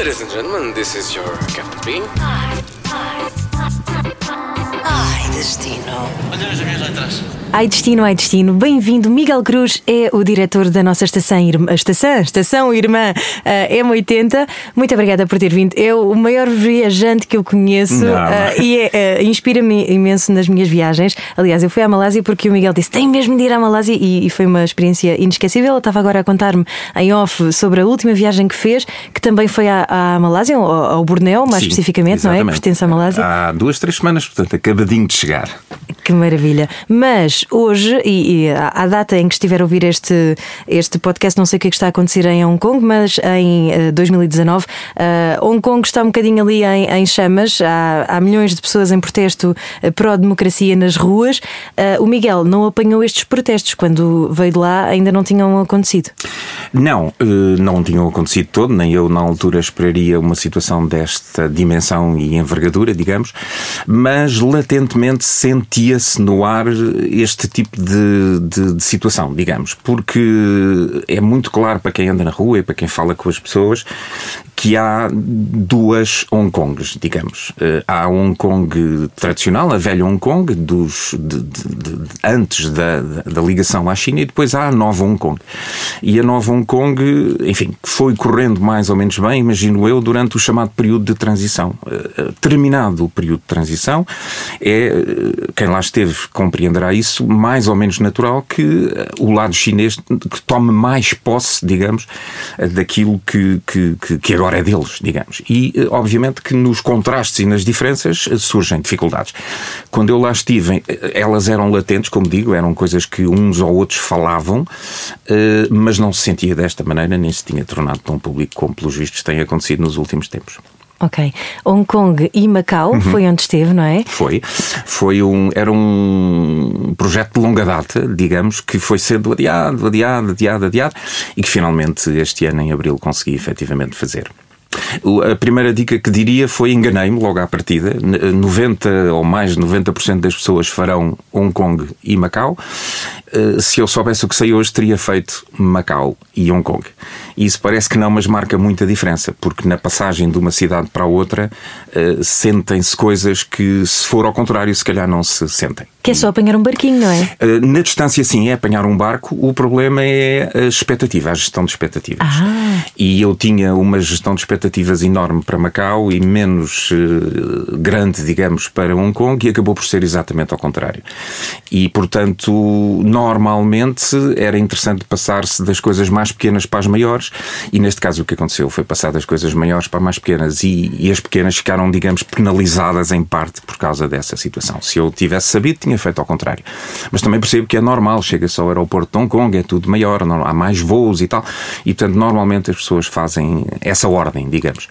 Ladies and gentlemen, this is your Captain Bean. Ai, destino. Olha as minhas letras. Ai Destino, ai Destino, bem-vindo. Miguel Cruz é o diretor da nossa estação, irmã, estação, estação irmã uh, M80. Muito obrigada por ter vindo. É o maior viajante que eu conheço uh, e é, uh, inspira-me imenso nas minhas viagens. Aliás, eu fui à Malásia porque o Miguel disse: tem mesmo de ir à Malásia e, e foi uma experiência inesquecível. Ele estava agora a contar-me em off sobre a última viagem que fez, que também foi à, à Malásia, ao, ao Bornéu, mais Sim, especificamente, não é? exatamente. Pertence à Malásia. Há duas, três semanas, portanto, acabadinho de chegar. Que maravilha. Mas hoje, e, e à data em que estiver a ouvir este, este podcast, não sei o que é que está a acontecer em Hong Kong, mas em eh, 2019, eh, Hong Kong está um bocadinho ali em, em chamas. Há, há milhões de pessoas em protesto eh, pró-democracia nas ruas. Eh, o Miguel não apanhou estes protestos. Quando veio de lá, ainda não tinham acontecido. Não, eh, não tinham acontecido todo, nem eu na altura esperaria uma situação desta dimensão e envergadura, digamos, mas latentemente sentia-se no ar este tipo de, de- de situação, digamos, porque é muito claro para quem anda na rua e para quem fala com as pessoas que há duas Hong Kongs, digamos. Eh, Há a Hong Kong tradicional, a velha Hong Kong, dos, de- de- de- antes da, da, ligação à China, e depois há a nova Hong Kong. E a nova Hong Kong, enfim, foi correndo mais ou menos bem, imagino eu, durante o chamado período de transição. Eh, eh, Terminado o período de transição, é, quem lá esteve compreenderá isso, mais ou menos natural que o lado chinês que tome mais posse, digamos, daquilo que, que, que- que agora é deles, digamos. E, eh, obviamente, que nos contrastes e nas diferenças eh, surgem dificuldades. Quando eu lá estive, eh, elas eram latentes, como digo, eram coisas que uns ou outros falavam, mas não se sentia desta maneira, nem se tinha tornado tão público como, pelos vistos, tem acontecido nos últimos tempos. Ok. Hong Kong e Macau foi onde esteve, não é? Foi. Foi um, era um projeto de longa data, digamos, que foi sendo adiado, adiado, adiado, adiado e que finalmente este ano, em abril, consegui efetivamente fazer. A primeira dica que diria foi enganei-me logo à partida. N- 90 ou mais de 90% das pessoas farão Hong Kong e Macau. Eh, Se eu soubesse o que sei hoje, teria feito Macau e Hong Kong. Isso parece que não, mas marca muita diferença, porque na passagem de uma cidade para outra eh, sentem-se coisas que, se for ao contrário, se calhar não se sentem. Que é só apanhar um barquinho, não é? Na distância, sim, é apanhar um barco. O problema é a expectativa, a gestão de expectativas. Ah. E eu tinha uma gestão de expectativas enorme para Macau e menos uh, grande, digamos, para Hong Kong, e acabou por ser exatamente ao contrário. E, portanto, normalmente era interessante passar-se das coisas mais pequenas para as maiores, e neste caso o que aconteceu foi passar das coisas maiores para mais pequenas, e, e as pequenas ficaram, digamos, penalizadas em parte por causa dessa situação. Se eu tivesse sabido, tinha feito ao contrário. Mas também percebo que é normal, chega-se ao aeroporto de Hong Kong, é tudo maior, há mais voos e tal, e portanto normalmente as pessoas fazem essa ordem, digamos.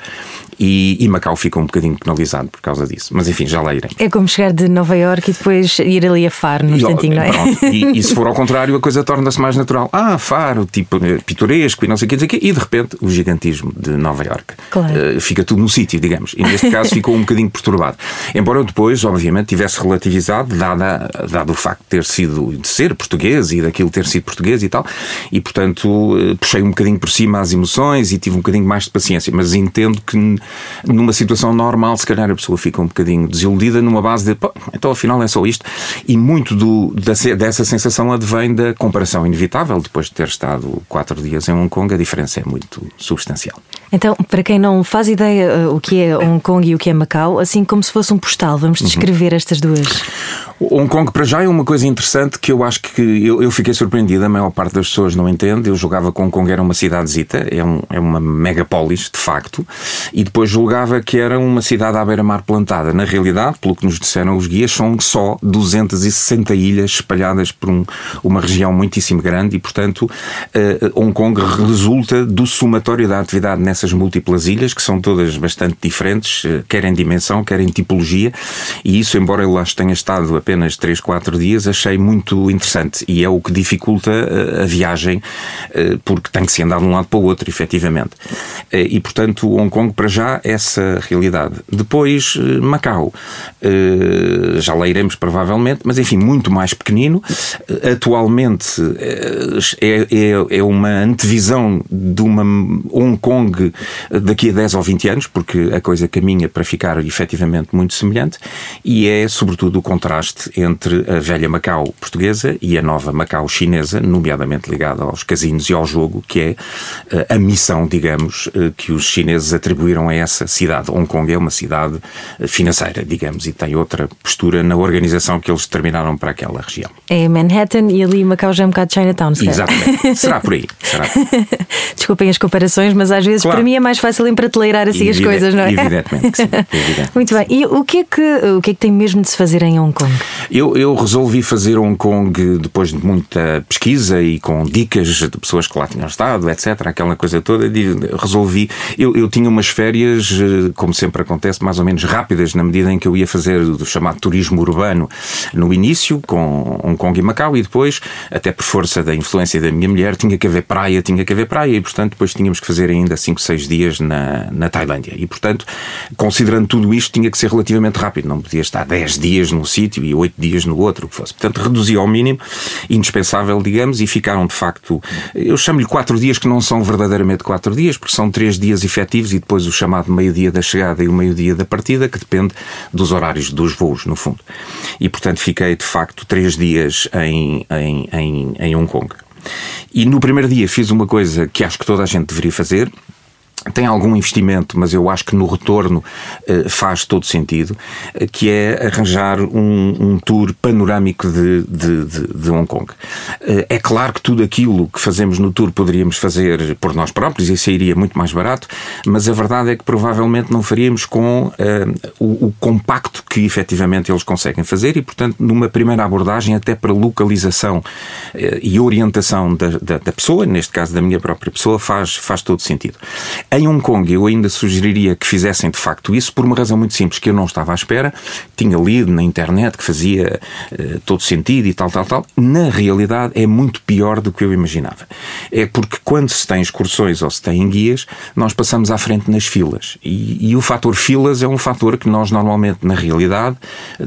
E, e Macau fica um bocadinho penalizado por causa disso. Mas enfim, já lá irei. É como chegar de Nova Iorque e depois ir ali a Faro no instantinho, não é? e- e se for ao contrário, a coisa torna-se mais natural. Ah, faro, tipo eh, pitoresco e não sei o que, dizer e de repente o gigantismo de Nova Iorque. Claro. Eh, fica tudo no sítio, digamos. E neste caso ficou um bocadinho perturbado. Embora eu depois, obviamente, tivesse relativizado, dada, dado o facto de ter sido, de ser português e daquilo ter sido português e tal, e portanto eh, puxei um bocadinho por cima as emoções e tive um bocadinho mais de paciência. Mas entendo que numa situação normal, se calhar a pessoa fica um bocadinho desiludida numa base de, pô, então afinal é só isto. E muito do, da dessa sensação advém da comparação inevitável. Depois de ter estado quatro dias em Hong Kong, a diferença é muito substancial. Então, para quem não faz ideia uh, o que é Hong Kong e o que é Macau, assim como se fosse um postal, vamos descrever estas duas. Hong Kong, para já, é uma coisa interessante que eu acho que eu, eu fiquei surpreendido. A maior parte das pessoas não entende. Eu julgava que Hong Kong era uma cidadezita, é, um, é uma megapolis, de facto, e depois julgava que era uma cidade à beira-mar plantada. Na realidade, pelo que nos disseram os guias, são só 260 ilhas espalhadas por um- uma região muitíssimo grande e, portanto, eh, Hong Kong resulta do somatório da atividade nessas múltiplas ilhas, que são todas bastante diferentes, eh, quer em dimensão, quer em tipologia, e isso, embora eu lá tenha estado apenas 3, 4 dias, achei muito interessante e é o que dificulta eh, a viagem, eh, porque tem que se andar de um lado para o outro efetivamente. E, portanto, Hong Kong, para já, essa realidade. Depois, eh, Macau. Já lá iremos, provavelmente, mas, enfim, muito mais pequenino. Atualmente é, é, é uma antevisão de uma Hong Kong daqui a 10 ou 20 anos, porque a coisa caminha para ficar efetivamente muito semelhante, e é, sobretudo, o contraste entre a velha Macau portuguesa e a nova Macau chinesa, nomeadamente ligada aos casinos e ao jogo, que é eh, a missão, digamos, eh, que os chineses atribuíram a essa cidade. Hong Kong é uma cidade eh, financeira, digamos, e tem outra postura na organização que eles determinaram para aquela região. É Manhattan e ali Macau já é um bocado Chinatown, certo? Exatamente. Será por aí. Será. Desculpem as comparações, mas às vezes claro. para mim é mais fácil emprateleirar assim Evidente, as coisas, não é? Evidentemente que sim. Evidentemente Muito bem. E o que, é que, o que é que tem mesmo de se fazer em Hong Kong? Eu, eu resolvi fazer Hong Kong depois de muita pesquisa e com dicas de pessoas que lá tinham estado, etc., aquela coisa toda, resolvi. Eu, eu tinha umas férias, eh, como sempre acontece, mais ou menos rápidas, na medida em que eu ia fazer o chamado turismo urbano no início, com Hong Kong e Macau, e depois, até por força da influência da minha mulher, tinha que haver praia, tinha que haver praia, e portanto depois tínhamos que fazer ainda 5, 6 dias na, na Tailândia. E portanto, considerando tudo isto, tinha que ser relativamente rápido, não podia estar 10 dias num sítio e 8 dias no outro, o que fosse. Portanto, reduzi ao mínimo, indispensável, digamos, e ficaram de facto, eu chamo-lhe 4 dias que não são verdadeiramente 4 dias, porque são 3 dias efetivos e depois o chamado meio-dia da chegada e o meio-dia da partida, que depende dos horários dos voos, no fundo. E portanto, fiquei de facto 3 dias em, em, em, em Hong Kong. E no primeiro dia fiz uma coisa que acho que toda a gente deveria fazer, tem algum investimento, mas eu acho que no retorno uh, faz todo sentido, uh, que é arranjar um, um tour panorâmico de, de, de, de Hong Kong. Uh, é claro que tudo aquilo que fazemos no tour poderíamos fazer por nós próprios e sairia muito mais barato, mas a verdade é que provavelmente não faríamos com o, o, compacto que efetivamente eles conseguem fazer e, portanto, numa primeira abordagem, até para localização e orientação da, da, da pessoa, neste caso da minha própria pessoa, faz, faz todo sentido. Em Hong Kong, eu ainda sugeriria que fizessem de facto isso por uma razão muito simples, que eu não estava à espera. Tinha lido na internet que fazia uh, todo sentido e tal, tal, tal. Na realidade, é muito pior do que eu imaginava. É porque quando se tem excursões ou se tem guias, nós passamos à frente nas filas. E, e o fator filas é um fator que nós normalmente, na realidade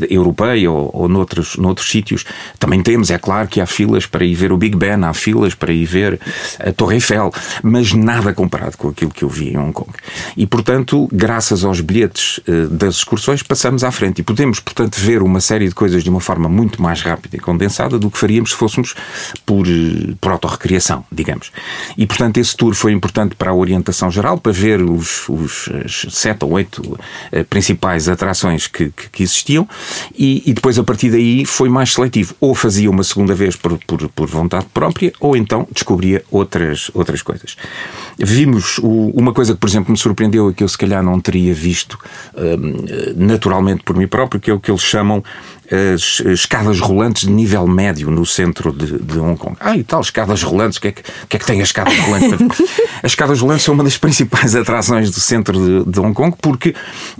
europeia ou, ou noutros, noutros sítios, também temos. É claro que há filas para ir ver o Big Ben, há filas para ir ver a Torre Eiffel, mas nada comparado com aquilo que eu vi em Hong Kong. E, portanto, graças aos bilhetes uh, das excursões, passamos à frente e podemos, portanto, ver uma série de coisas de uma forma muito mais rápida e condensada do que faríamos se fôssemos por, uh, por autorrecriação, digamos. E, portanto, esse tour foi importante para a orientação geral, para ver os, os sete ou oito uh, principais atrações que, que existiam e, e, depois, a partir daí, foi mais seletivo. Ou fazia uma segunda vez por, por, por vontade própria, ou então descobria outras, outras coisas. Vimos o, uma coisa que, por exemplo, me surpreendeu e que eu se calhar não teria visto hum, naturalmente por mim próprio, que é o que eles chamam as escadas rolantes de nível médio no centro de, de Hong Kong. Ah, e tal, escadas rolantes, o que, é que, que, é que tem a escada rolante? as escadas rolantes são uma das principais atrações do centro de, de, Hong Kong, porque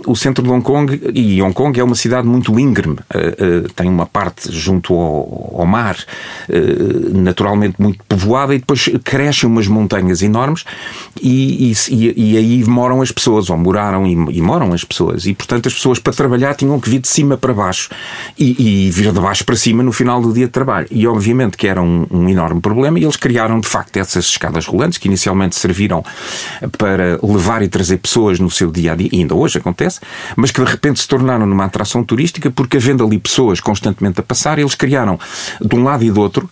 o centro de Hong Kong, e Hong Kong é uma cidade muito íngreme, uh, uh, tem uma parte junto ao, ao mar, uh, naturalmente muito povoada, e depois crescem umas montanhas enormes, e, e, e, aí moram as pessoas, ou moraram e, e moram as pessoas, e portanto as pessoas para trabalhar tinham que vir de cima para baixo e, e vir de baixo para cima no final do dia de trabalho. E obviamente que era um, um enorme problema e eles criaram de facto essas escadas rolantes que inicialmente serviram para levar e trazer pessoas no seu dia a dia, e ainda hoje acontece, mas que de repente se tornaram numa atração turística porque havendo ali pessoas constantemente a passar, eles criaram de um lado e do outro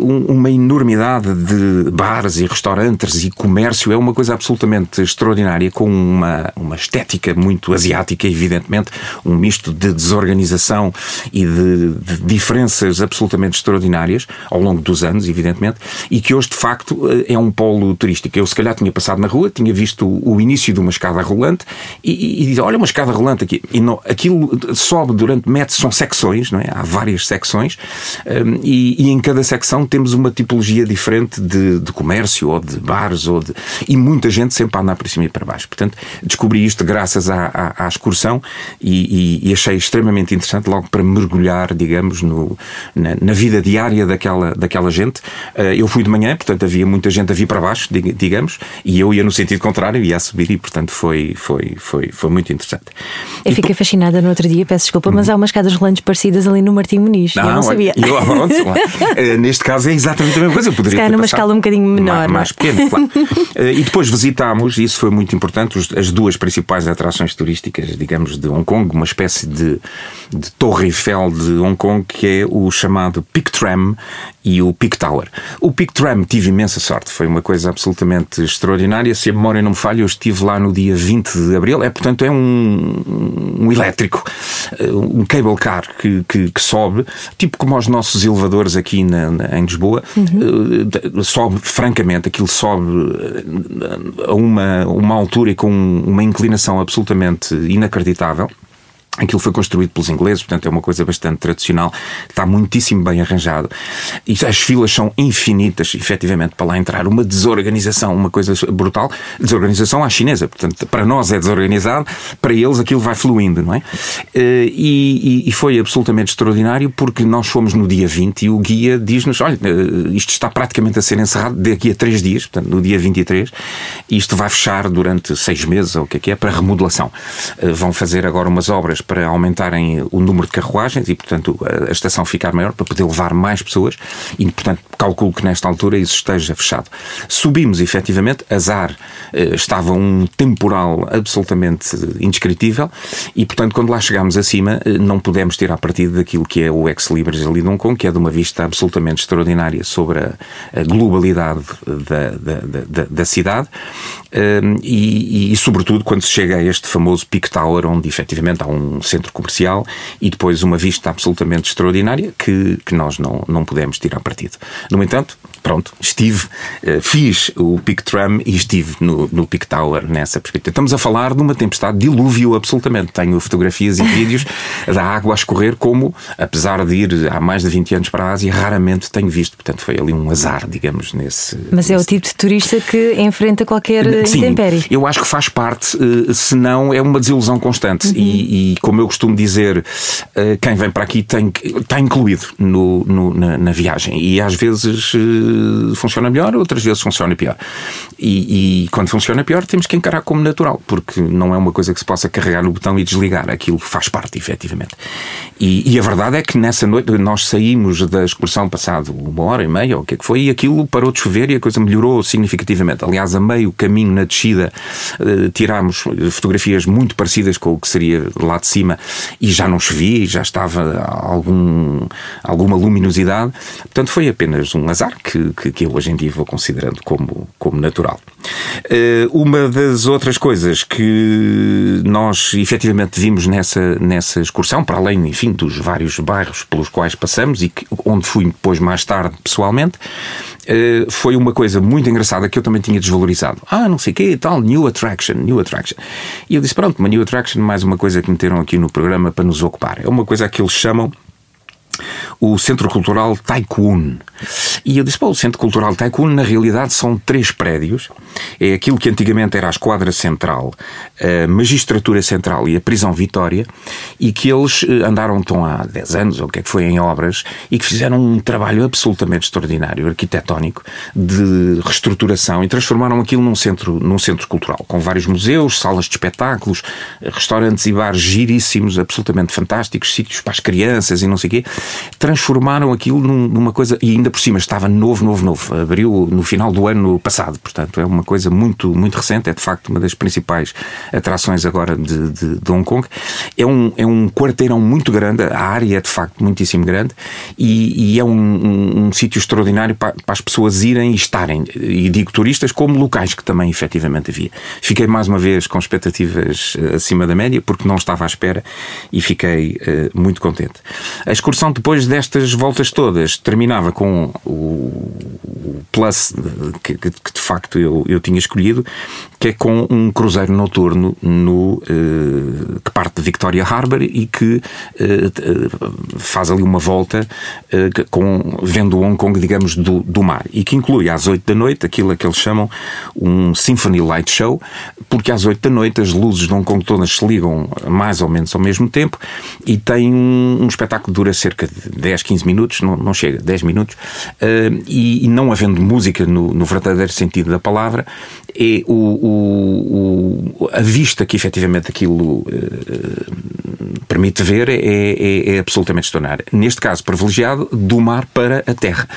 uma enormidade de bares e restaurantes e comércio. É uma coisa absolutamente extraordinária, com uma, uma estética muito asiática, evidentemente, um misto de desorganização e de, de diferenças absolutamente extraordinárias ao longo dos anos, evidentemente, e que hoje, de facto, eh, é um polo turístico. Eu, se calhar, tinha passado na rua, tinha visto o início de uma escada rolante e, e olha, uma escada rolante aqui. E não, aquilo sobe durante metros, são secções, não é? Há várias secções, um, e, e em cada secção secção temos uma tipologia diferente de, de comércio ou de bares ou de, e muita gente sempre a andar para cima e para baixo. Portanto, descobri isto graças à, à, à excursão e, e, e, achei extremamente interessante logo para mergulhar, digamos, no, na, na, vida diária daquela, daquela gente. Eh, eu fui de manhã, portanto havia muita gente a vir para baixo, digamos, e eu ia no sentido contrário, ia a subir e, portanto, foi, foi, foi, foi muito interessante. Eu fiquei fascinada no outro dia, peço desculpa, mas há umas escadas rolantes parecidas ali no Martim Muniz. Não, eu não sabia. Eu, pronto, neste caso é exatamente a mesma coisa. Eu poderia Se calhar numa escala um bocadinho menor. Mais, mais pequena, claro. Eh, e depois visitámos, e isso foi muito importante, as duas principais atrações turísticas, digamos, de Hong Kong, uma espécie de, de Torre Eiffel de Hong Kong, que é o chamado Peak Tram e o Peak Tower. O Peak Tram tive imensa sorte, foi uma coisa absolutamente extraordinária. Se a memória não me falha, eu estive lá no dia 20 de abril. É, portanto, é um, um elétrico, eh, um cable car que, que, que, sobe, tipo como os nossos elevadores aqui na, em Lisboa. Uhum. Sobe, francamente, aquilo sobe eh, a uma, uma altura e com uma inclinação absolutamente inacreditável. Aquilo foi construído pelos ingleses, portanto é uma coisa bastante tradicional, está muitíssimo bem arranjado. E as filas são infinitas, efetivamente, para lá entrar. Uma desorganização, uma coisa brutal. Desorganização à chinesa, portanto, para nós é desorganizado, para eles aquilo vai fluindo, não é? Eh, e, e foi absolutamente extraordinário porque nós fomos no dia 20 e o guia diz-nos: olha, eh, isto está praticamente a ser encerrado daqui a três dias, portanto, no dia 23, e isto vai fechar durante seis meses, ou o que é que é, para remodelação. Eh, vão fazer agora umas obras para aumentarem o número de carruagens e, portanto, a estação ficar maior para poder levar mais pessoas e, portanto, calculo que nesta altura isso esteja fechado. Subimos, efetivamente, azar, eh, estava um temporal absolutamente indescritível e, portanto, quando lá chegámos acima, eh, não pudemos tirar partido daquilo que é o ex-libris ali de Hong Kong, que é de uma vista absolutamente extraordinária sobre a, a globalidade da, da, da, da cidade um, e, e, sobretudo, quando se chega a este famoso Peak Tower, onde efetivamente há um centro comercial e depois uma vista absolutamente extraordinária que, que nós não, não pudemos tirar partido. No entanto, pronto, estive, uh, fiz o Peak Tram e estive no, no Peak Tower nessa perspectiva. Estamos a falar de uma tempestade, dilúvio absolutamente. Tenho fotografias e vídeos da água a escorrer, como, apesar de ir há mais de 20 anos para a Ásia, raramente tenho visto. Portanto, foi ali um azar, digamos, nesse. Mas é o tipo de turista que enfrenta qualquer Sim, intempérie. Eu acho que faz parte, eh, senão é uma desilusão constante. Uhum. E, e, como eu costumo dizer, eh, quem vem para aqui tem, está incluído no, no na, na, viagem. E às vezes eh, funciona melhor, outras vezes funciona pior. E, e, quando funciona pior, temos que encarar como natural, porque não é uma coisa que se possa carregar no botão e desligar. Aquilo faz parte, efetivamente. E, e a verdade é que nessa noite nós saímos da excursão passado uma hora e meia, ou o que é que foi, e aquilo parou de chover e a coisa melhorou significativamente. Aliás, a meio caminho na descida uh, tirámos fotografias muito parecidas com o que seria lá de cima e já não chovia, já estava algum, alguma luminosidade. Portanto, foi apenas um azar que, que, que eu hoje em dia vou considerando como, como natural. Uh, uma das outras coisas que nós efetivamente vimos nessa, nessa excursão, para além, enfim, dos vários bairros pelos quais passamos e que, onde fui depois mais tarde pessoalmente, uh, foi uma coisa muito engraçada que eu também tinha desvalorizado. Ah, não sei o quê, tal, new attraction, new attraction. E eu disse, pronto, uma new attraction, mais uma coisa que meteram aqui no programa para nos ocupar. É uma coisa que eles chamam o Centro Cultural Taikun. E eu disse: Pô, o Centro Cultural Taikun, na realidade, são três prédios. É aquilo que antigamente era a Esquadra Central, a Magistratura Central e a Prisão Vitória, e que eles eh, andaram tão há 10 anos, ou o que é que foi, em obras, e que fizeram um trabalho absolutamente extraordinário, arquitetónico, de reestruturação, e transformaram aquilo num centro, num centro cultural, com vários museus, salas de espetáculos, restaurantes e bares giríssimos, absolutamente fantásticos, sítios para as crianças e não sei o quê transformaram aquilo numa coisa, e ainda por cima estava novo, novo, novo. Abriu no final do ano passado, portanto é uma coisa muito, muito recente, é de facto uma das principais atrações agora de, de, de Hong Kong. É um, é um quarteirão muito grande, a área é de facto muitíssimo grande e, e é um, um, um sítio extraordinário para, para, as pessoas irem e estarem, e digo turistas como locais que também efetivamente havia. Fiquei mais uma vez com expectativas eh, acima da média porque não estava à espera e fiquei uh, muito contente. A excursão depois destas voltas todas, terminava com o plus que, que, de facto eu, eu tinha escolhido, que é com um cruzeiro noturno no, eh, que parte de Victoria Harbour e que eh, faz ali uma volta eh, com, vendo Hong Kong, digamos, do, do mar. E que inclui às 8 da noite aquilo que eles chamam um Symphony Light Show, porque às 8 da noite as luzes de Hong Kong todas se ligam mais ou menos ao mesmo tempo e tem um, um espetáculo que dura cerca de 10, 15 minutos, não, não chega, 10 minutos, e, e não havendo música no, no verdadeiro sentido da palavra, é o, o, o, a vista que efetivamente aquilo permite ver é, é, é, absolutamente extraordinária. Neste caso, privilegiado do mar para a terra.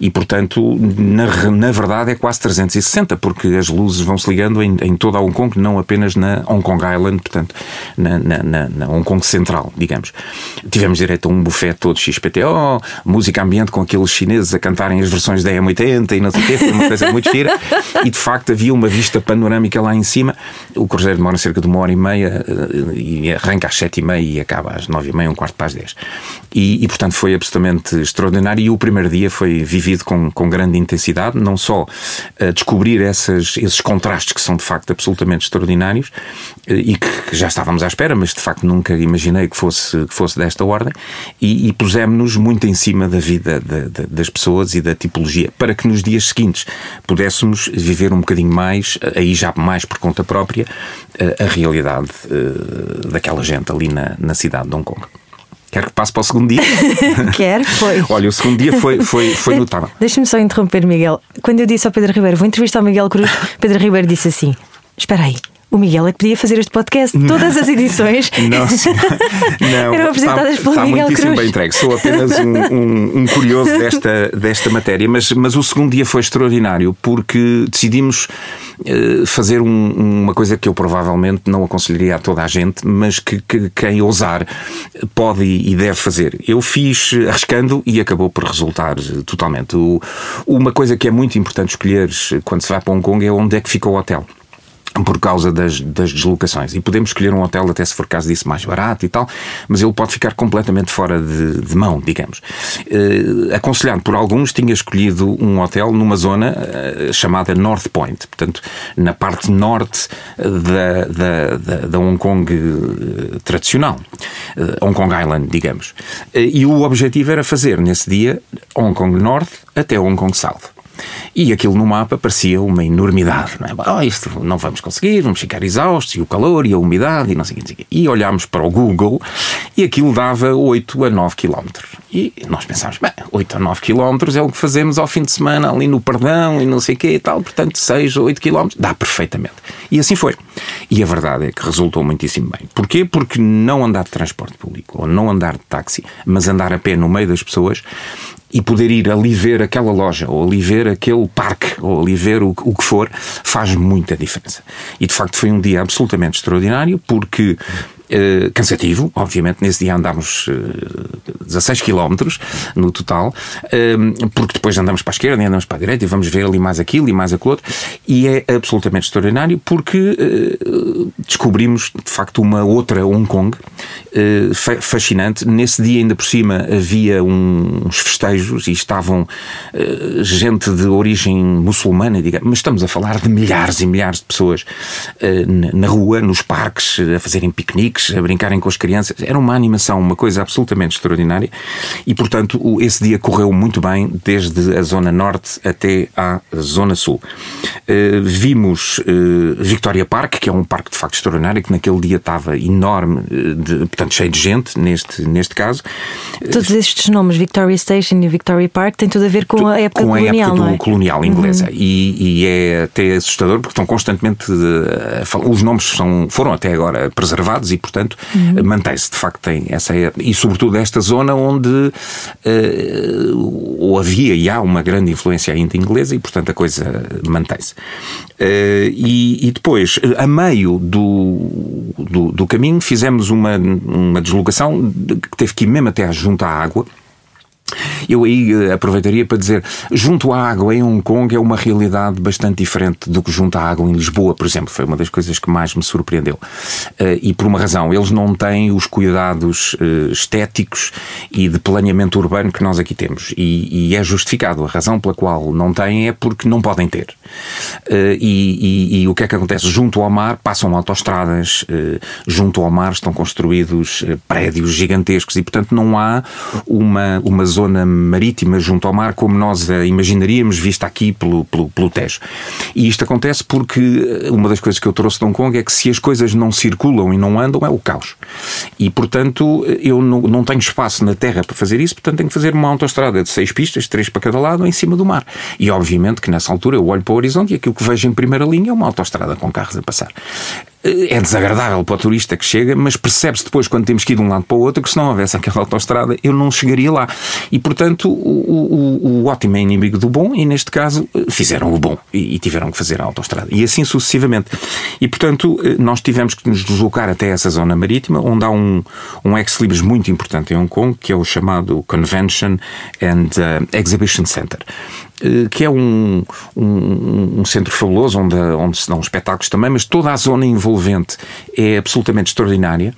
E, portanto, na, na verdade é quase 360, porque as luzes vão se ligando em, em toda a Hong Kong, não apenas na Hong Kong Island, portanto, na, na, na, na Hong Kong Central, digamos. Tivemos direito a um buffet todo XPTO, música ambiente com aqueles chineses a cantarem as versões da M80 e não sei o quê, foi uma coisa muito gira. E, de facto, havia uma vista panorâmica lá em cima. O cruzeiro demora cerca de uma hora e meia eh, e arranca às sete e meia e acaba às nove e meia, um quarto para as dez. E, e, portanto, foi absolutamente extraordinário. E o primeiro dia foi vivido com, com grande intensidade, não só a descobrir essas, esses contrastes que são de facto absolutamente extraordinários eh, e que já estávamos à espera, mas de facto nunca imaginei que fosse, que fosse desta ordem. E, e pusemos-nos muito em cima da vida de, de, das pessoas e da tipologia para que nos dias seguintes pudéssemos viver um bocadinho mais, aí já mais por conta própria, eh, a realidade uh, daquela gente ali na, na cidade de Hong Kong. Quer que passe para o segundo dia? Quer, foi. Olha, o segundo dia foi, foi, foi notável. Deixa-me só interromper, Miguel. Quando eu disse ao Pedro Ribeiro, vou entrevistar o Miguel Cruz, Pedro Ribeiro disse assim: Espera aí, o Miguel é que podia fazer este podcast. Todas as edições não, não, eram apresentadas está, pelo está Miguel muitíssimo Cruz. bem entregue. Sou apenas um, um, um, curioso desta, desta matéria, mas, mas o segundo dia foi extraordinário porque decidimos uh, fazer um, uma coisa que eu provavelmente não aconselharia a toda a gente, mas que, que quem ousar pode e deve fazer. Eu fiz arriscando e acabou por resultar totalmente. O, uma coisa que é muito importante escolher quando se vai para Hong Kong é onde é que fica o hotel por causa das, das, deslocações. E podemos escolher um hotel, até se for caso disso, mais barato e tal, mas ele pode ficar completamente fora de, de mão, digamos. Uh, aconselhado por alguns, tinha escolhido um hotel numa zona uh, chamada North Point, portanto, na parte norte da, da, da, da Hong Kong uh, tradicional, Hong Kong Island, digamos. e o objetivo era fazer, nesse dia, Hong Kong North até Hong Kong South. E aquilo no mapa parecia uma enormidade. Não é? Oh, isto não vamos conseguir, vamos ficar exaustos, e o calor, e a umidade, e não sei o que. E olhámos para o Google e aquilo dava 8 a 9 quilómetros. E nós pensámos, bem, 8 a 9 quilómetros é o que fazemos ao fim de semana ali no Perdão e não sei o quê e tal, portanto 6 ou 8 quilómetros dá perfeitamente. E assim foi. E a verdade é que resultou muitíssimo bem. Porquê? Porque não andar de transporte público ou não andar de táxi, mas andar a pé no meio das pessoas e poder ir ali ver aquela loja, ou ali ver aquele parque, ou ali ver o, o que for, faz muita diferença. E de facto foi um dia absolutamente extraordinário, porque Uh, cansativo, obviamente, nesse dia andámos uh, 16 km no total, uh, porque depois andamos para a esquerda e andamos para a direita e vamos ver ali mais aquilo e mais aquilo outro, e é absolutamente extraordinário porque uh, descobrimos de facto uma outra Hong Kong fascinante. Nesse dia, ainda por cima, havia uns festejos e estavam gente de origem muçulmana, digamos, mas estamos a falar de milhares e milhares de pessoas na rua, nos parques, a fazerem piqueniques a brincarem com as crianças. Era uma animação, uma coisa absolutamente extraordinária e, portanto, esse dia correu muito bem desde a zona norte até à zona sul. Uh, vimos uh, Victoria Park, que é um parque de facto extraordinário, que naquele dia estava enorme, eh, de, portanto, cheio de gente, neste, neste caso. Todos estes nomes, Victoria Station e Victoria Park, têm tudo a ver com a época com colonial, a época não é? colonial inglesa. Uhum. E, e, é até assustador porque estão constantemente. Os nomes são, foram até agora preservados e, portanto, uhum. mantém-se. De facto, tem essa. E, sobretudo, esta zona onde uh, ou havia e há uma grande influência ainda inglesa e, portanto, a coisa mantém-se. Uh, e, e, depois, a meio do, do, do, caminho, fizemos uma, uma deslocação que teve que ir mesmo até junto à água Eu aí eh, aproveitaria para dizer, junto à água em Hong Kong é uma realidade bastante diferente do que junto à água em Lisboa, por exemplo. Foi uma das coisas que mais me surpreendeu. Eh, e por uma razão, eles não têm os cuidados eh, estéticos e de planeamento urbano que nós aqui temos. E, e é justificado. A razão pela qual não têm é porque não podem ter. E, e, e o que é que acontece? Junto ao mar passam autoestradas, junto ao mar estão construídos prédios gigantescos e, portanto, não há uma, uma zona marítima junto ao mar como nós a imaginaríamos, vista aqui pelo, pelo, pelo Tejo. E isto acontece porque eh, uma das coisas que eu trouxe de Hong Kong é que se as coisas não circulam e não andam, é o caos. E, portanto, eu não, não tenho espaço na terra para fazer isso, portanto tenho que fazer uma autoestrada de seis pistas, três para cada lado, em cima do mar. E, obviamente, que nessa altura eu olho para o horizonte e aquilo que vejo em primeira linha é uma autoestrada com carros a passar é desagradável para o turista que chega, mas percebe-se depois, quando temos que ir de um lado para o outro, que se não houvesse aquela autostrada, eu não chegaria lá. E, portanto, o, o, o ótimo é inimigo do bom, e neste caso fizeram o bom e, e tiveram que fazer a autostrada. E assim sucessivamente. E, portanto, nós tivemos que nos deslocar até essa zona marítima, onde há um, um ex-libris muito importante em Hong Kong, que é o chamado Convention and uh, Exhibition Center. Eh, que é um, um, um, centro fabuloso onde, onde se dão espetáculos também, mas toda a zona envolvente é absolutamente extraordinária.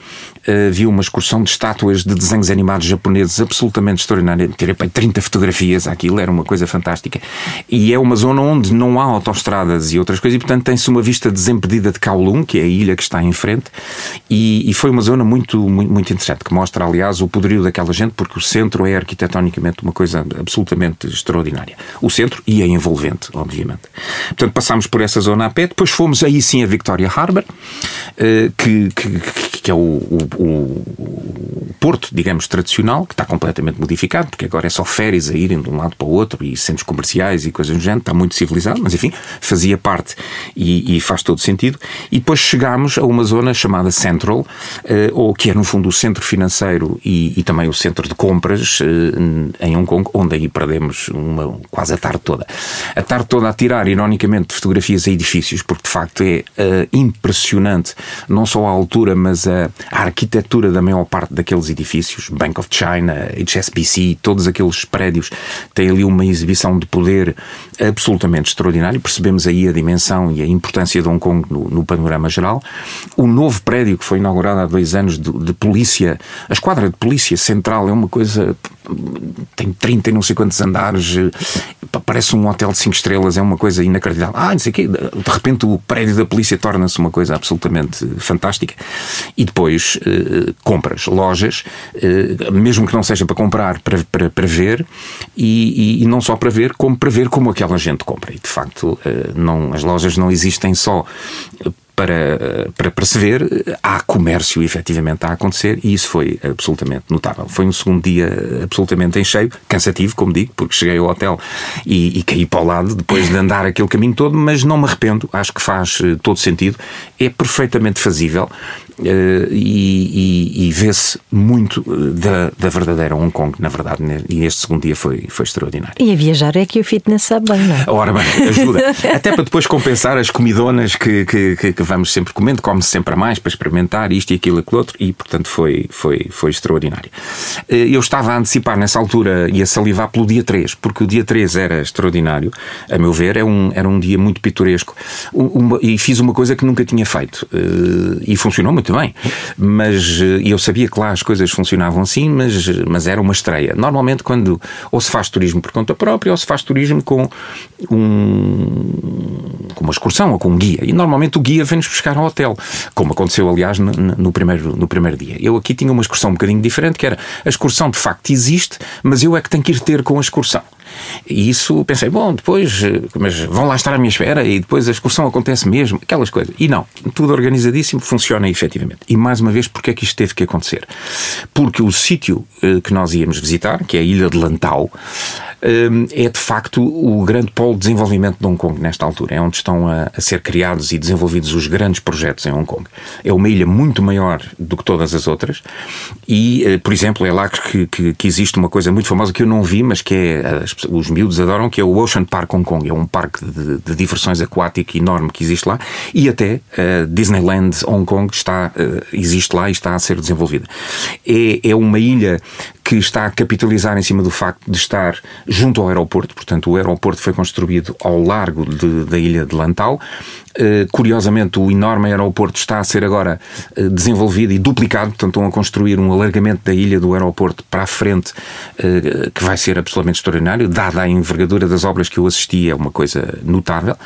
Uh, vi uma excursão de estátuas de desenhos animados japoneses absolutamente extraordinária. Tirei para 30 fotografias àquilo, era uma coisa fantástica. E é uma zona onde não há autoestradas e outras coisas, e portanto tem-se uma vista desimpedida de Kowloon, que é a ilha que está em frente, e, e foi uma zona muito, muito, muito interessante, que mostra, aliás, o poderio daquela gente, porque o centro é arquitetonicamente uma coisa absolutamente extraordinária o centro e a envolvente, obviamente. Portanto, passámos por essa zona a pé, depois fomos aí sim a Victoria Harbour, eh, que, que, que é o, o, o, porto, digamos, tradicional, que está completamente modificado, porque agora é só férias a irem de um lado para o outro e centros comerciais e coisas do género, está muito civilizado, mas enfim, fazia parte e, e faz todo sentido. E depois chegámos a uma zona chamada Central, eh, ou que é no fundo o centro financeiro e, e também o centro de compras eh, em Hong Kong, onde aí perdemos uma, quase a tarde toda. A tarde toda a tirar, ironicamente, fotografias a edifícios, porque de facto é uh, impressionante, não só a altura, mas a, a, arquitetura da maior parte daqueles edifícios, Bank of China, HSBC, todos aqueles prédios, têm ali uma exibição de poder absolutamente extraordinário. Percebemos aí a dimensão e a importância de Hong Kong no, no panorama geral. O novo prédio que foi inaugurado há dois anos de, de polícia, a esquadra de polícia central é uma coisa tem 30 e não sei quantos andares, parece um hotel de 5 estrelas, é uma coisa inacreditável. Ah, não sei o quê, de repente o prédio da polícia torna-se uma coisa absolutamente fantástica. E depois eh, compras, lojas, eh, mesmo que não seja para comprar, para, para, para ver, e, e, não só para ver, como para ver como aquela gente compra. E de facto, eh, não, as lojas não existem só para, para, ver, há comércio efetivamente a acontecer e isso foi absolutamente notável. Foi um segundo dia absolutamente em cheio, cansativo, como digo, porque cheguei ao hotel e, e caí para o lado depois de andar aquele caminho todo, mas não me arrependo, acho que faz eh, todo sentido, é perfeitamente fazível. Uh, e, e, e vê-se muito eh, da, da verdadeira Hong Kong, na verdade, e este segundo dia foi, foi extraordinário. E a viajar é que o fitness sabe bem, não é? Ora bem, ajuda. Até para depois compensar as comidonas que, que, que vamos sempre comendo, come-se sempre a mais para experimentar isto e aquilo e aquilo outro, e portanto foi, foi, foi extraordinário. Uh, eu estava a antecipar nessa altura e a salivar pelo dia 3, porque o dia 3 era extraordinário, a meu ver, é um, era um dia muito pitoresco, um, e fiz uma coisa que nunca tinha feito, e funcionou muito muito bem. Mas eh, eu sabia que lá as coisas funcionavam assim, mas, mas era uma estreia. Normalmente, quando ou se faz turismo por conta própria, ou se faz turismo com, um, com uma excursão ou com um guia. E normalmente o guia vem-nos buscar ao hotel, como aconteceu, aliás, no, no, primeiro, no primeiro dia. Eu aqui tinha uma excursão um bocadinho diferente, que era a excursão de facto existe, mas eu é que tenho que ir ter com a excursão. E isso pensei, bom, depois, eh, mas vão lá estar à minha espera e depois a excursão acontece mesmo, aquelas coisas. E não, tudo organizadíssimo, funciona efetivamente. E mais uma vez, porque é que isto teve que acontecer? Porque o sítio eh, que nós íamos visitar, que é a Ilha de Lantau, Hum, é de facto o grande polo de desenvolvimento de Hong Kong nesta altura. É onde estão a, ser criados e desenvolvidos os grandes projetos em Hong Kong. É uma ilha muito maior do que todas as outras e, eh, por exemplo, é lá que, que, que existe uma coisa muito famosa que eu não vi, mas que é, os miúdos adoram, que é o Ocean Park Hong Kong. É um parque de, de diversões aquático enorme que existe lá e até uh, Disneyland Hong Kong está, uh, existe lá e está a ser desenvolvida. É, é uma ilha que está a capitalizar em cima do facto de estar junto ao aeroporto. Portanto, o aeroporto foi construído ao largo de, da ilha de Lantau. Uh, curiosamente, o enorme aeroporto está a ser agora uh, desenvolvido e duplicado, portanto, estão a construir um alargamento da ilha do aeroporto para a frente, uh, que vai ser absolutamente extraordinário, dada a envergadura das obras que eu assisti, é uma coisa notável.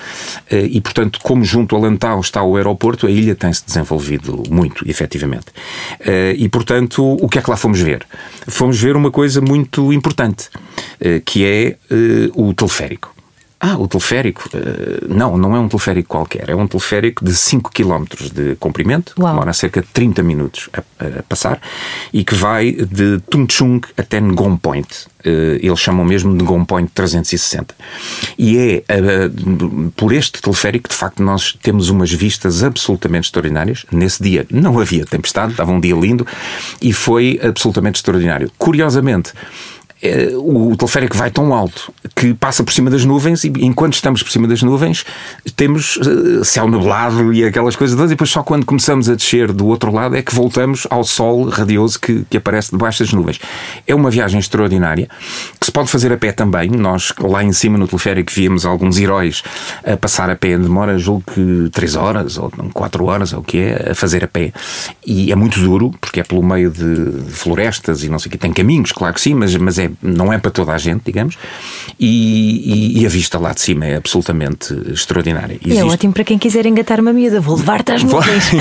e, portanto, como junto a Lantau está o aeroporto, a ilha tem-se desenvolvido muito, efetivamente. e, portanto, o que é que lá fomos ver? Fomos ver uma coisa muito importante, que é o teleférico. Ah, o teleférico? Uh, não, não é um teleférico qualquer. É um teleférico de 5 km de comprimento, Uau. demora cerca de 30 minutos a, a, passar e que vai de Tung Chung até Ngom Point. Uh, eles chamam mesmo de Ngom Point 360. E é uh, por este teleférico que, de facto, nós temos umas vistas absolutamente extraordinárias. Nesse dia não havia tempestade, estava um dia lindo e foi absolutamente extraordinário. Curiosamente, eh, o teleférico vai tão alto que passa por cima das nuvens e enquanto estamos por cima das nuvens temos eh, céu nublado e aquelas coisas todas e depois só quando começamos a descer do outro lado é que voltamos ao sol radioso que, que aparece debaixo das nuvens. É uma viagem extraordinária se pode fazer a pé também. Nós lá em cima no teleférico víamos alguns heróis a passar a pé. Demora, julgo que 3 horas ou 4 horas, ou o que é, a fazer a pé. E é muito duro porque é pelo meio de florestas e não sei o que. Tem caminhos, claro que sim, mas, mas é não é para toda a gente, digamos, e, e, e a vista lá de cima é absolutamente extraordinária. Existe... E é ótimo para quem quiser engatar uma miúda, vou levar-te às nuvens.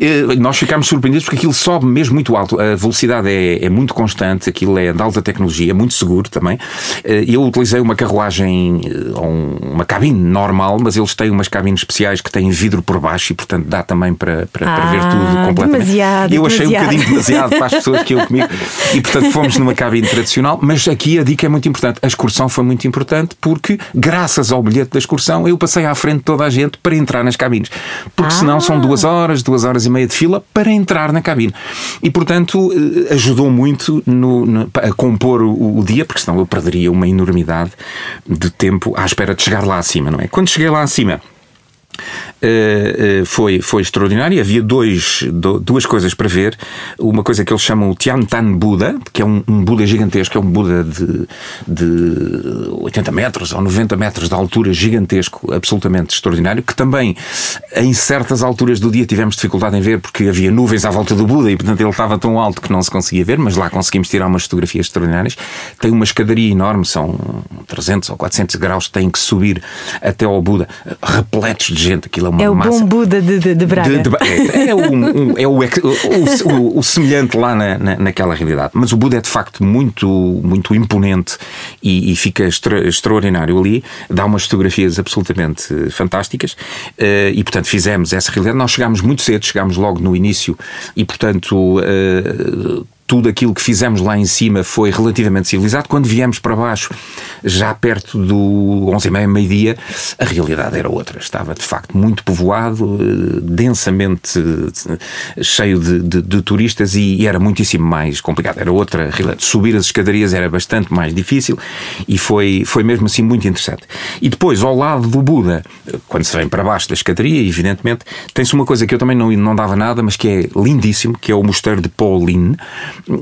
Eh, nós ficámos surpreendidos porque aquilo sobe mesmo muito alto, a velocidade é, é muito constante, aquilo é de alta tecnologia, é muito seguro também. Eh, eu utilizei uma carruagem, eh, uma cabine normal, mas eles têm umas cabines especiais que têm vidro por baixo e, portanto, dá também para, para, ah, para ver tudo ah, completamente. Demasiado, eu achei demasiado. um bocadinho demasiado para as pessoas que eu comigo e, portanto, fomos numa cabine tradicional mas aqui a dica é muito importante. A excursão foi muito importante porque, graças ao bilhete da excursão, eu passei à frente de toda a gente para entrar nas cabines. Porque ah. senão são duas horas, duas horas e meia de fila para entrar na cabine. E, portanto, eh, ajudou muito no, no, a compor o, o, dia, porque senão eu perderia uma enormidade de tempo à espera de chegar lá acima, não é? Quando cheguei lá acima. Uh, uh, foi, foi extraordinário. Havia dois, do, duas coisas para ver. Uma coisa que eles chamam o Tiantan Buda, que é um, um Buda gigantesco, é um Buda de, de 80 metros ou 90 metros de altura, gigantesco, absolutamente extraordinário, que também em certas alturas do dia tivemos dificuldade em ver porque havia nuvens à volta do Buda e portanto ele estava tão alto que não se conseguia ver, mas lá conseguimos tirar umas fotografias extraordinárias. Tem uma escadaria enorme, são 300 ou 400 graus, têm que subir até ao Buda, repletos de gente. Aquilo é uma é o massa. bom Buda de, de, de Braga. De, é, é, o, um, é o, o, o, semelhante lá na, na, naquela realidade. Mas o Buda é de facto muito, muito imponente e, e fica extra, extraordinário ali. Dá umas fotografias absolutamente fantásticas uh, e, portanto, fizemos essa realidade. Nós chegámos muito cedo, chegámos logo no início e, portanto. Tudo aquilo que fizemos lá em cima foi relativamente civilizado. Quando viemos para baixo, já perto do 11 e meia, meio-dia, a realidade era outra. Estava, de facto, muito povoado, eh, densamente eh, cheio de, de, de turistas e, e, era muitíssimo mais complicado. Era outra realidade. Subir as escadarias era bastante mais difícil e foi, foi mesmo assim muito interessante. E depois, ao lado do Buda, quando se vem para baixo da escadaria, evidentemente, tem-se uma coisa que eu também não, não dava nada, mas que é lindíssimo, que é o mosteiro de Pauline,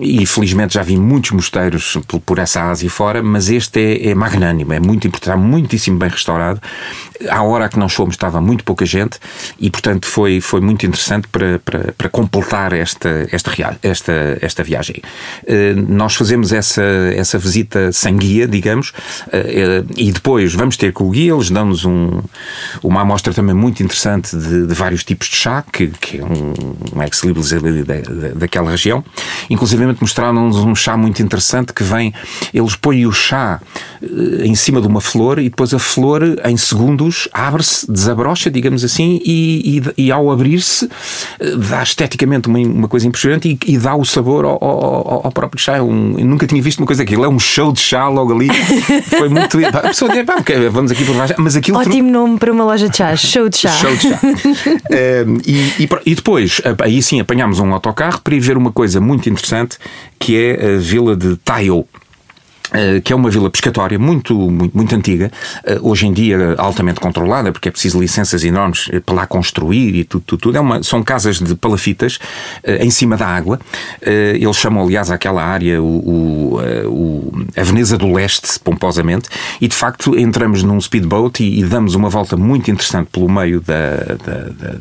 e felizmente já vi muitos mosteiros por, por essa Ásia fora, mas este é, é magnânimo, é muito importante, está muitíssimo bem restaurado. À hora que nós fomos estava muito pouca gente e, portanto, foi, foi muito interessante para, para, para completar esta, esta, esta, esta viagem. Eh, nós fazemos essa, essa visita sem guia, digamos, eh, e depois vamos ter com o guia, eles dão-nos um, uma amostra também muito interessante de, de vários tipos de chá, que, que é um, um ex-libris daquela região. Inclusive, mostraram-nos um chá muito interessante que vem, eles põem o chá eh, em cima de uma flor e depois a flor em segundos abre-se, desabrocha, digamos assim, e, e, e ao abrir-se eh, dá esteticamente uma, uma coisa impressionante e, e, dá o sabor ao, ao, ao próprio chá. Um, eu nunca tinha visto uma coisa daquilo, é um show de chá logo ali. Foi muito. A pessoa diz, okay, vamos aqui provar mas aquilo. Ótimo nome para uma loja de chá, show de chá. Show de chá. um, e, e, depois, aí sim, apanhámos um autocarro para ir ver uma coisa muito interessante que é a vila de Tayo. Uh, que é uma vila pescatória muito, muito, muito antiga, uh, hoje em dia altamente controlada, porque é preciso licenças enormes para lá construir e tudo, tudo, tudo. É uma, são casas de palafitas em cima da água. eles chamam, aliás, aquela área o, o, a Veneza do Leste, pomposamente, e de facto entramos num speedboat e, e damos uma volta muito interessante pelo meio da, da, da,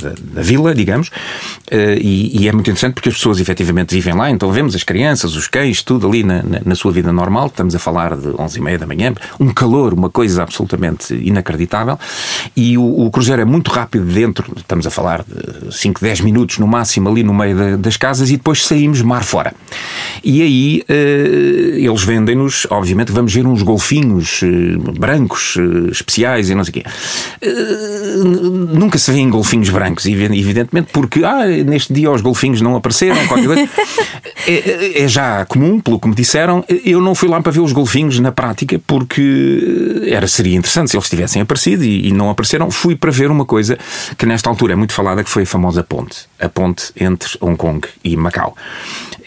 da, da vila, digamos, e, e, é muito interessante porque as pessoas efetivamente vivem lá, então vemos as crianças, os cães, tudo ali na, na, na sua vida normal, estamos a falar de 11 e meia da manhã, um calor, uma coisa absolutamente inacreditável, e o, o cruzeiro é muito rápido dentro, estamos a falar de 5, 10 minutos no máximo ali no meio de, das casas, e depois saímos mar fora. E aí uh, eles vendem-nos, obviamente, vamos ver uns golfinhos uh, brancos uh, especiais e não sei o quê. nunca se vêem golfinhos brancos, evidentemente, porque ah, neste dia os golfinhos não apareceram, qualquer coisa. é, é já comum, pelo que me disseram. Eu não fui lá para ver os golfinhos na prática porque era, seria interessante se eles tivessem aparecido e, e, não apareceram. Fui para ver uma coisa que nesta altura é muito falada, que foi a famosa ponte. A ponte entre Hong Kong e Macau.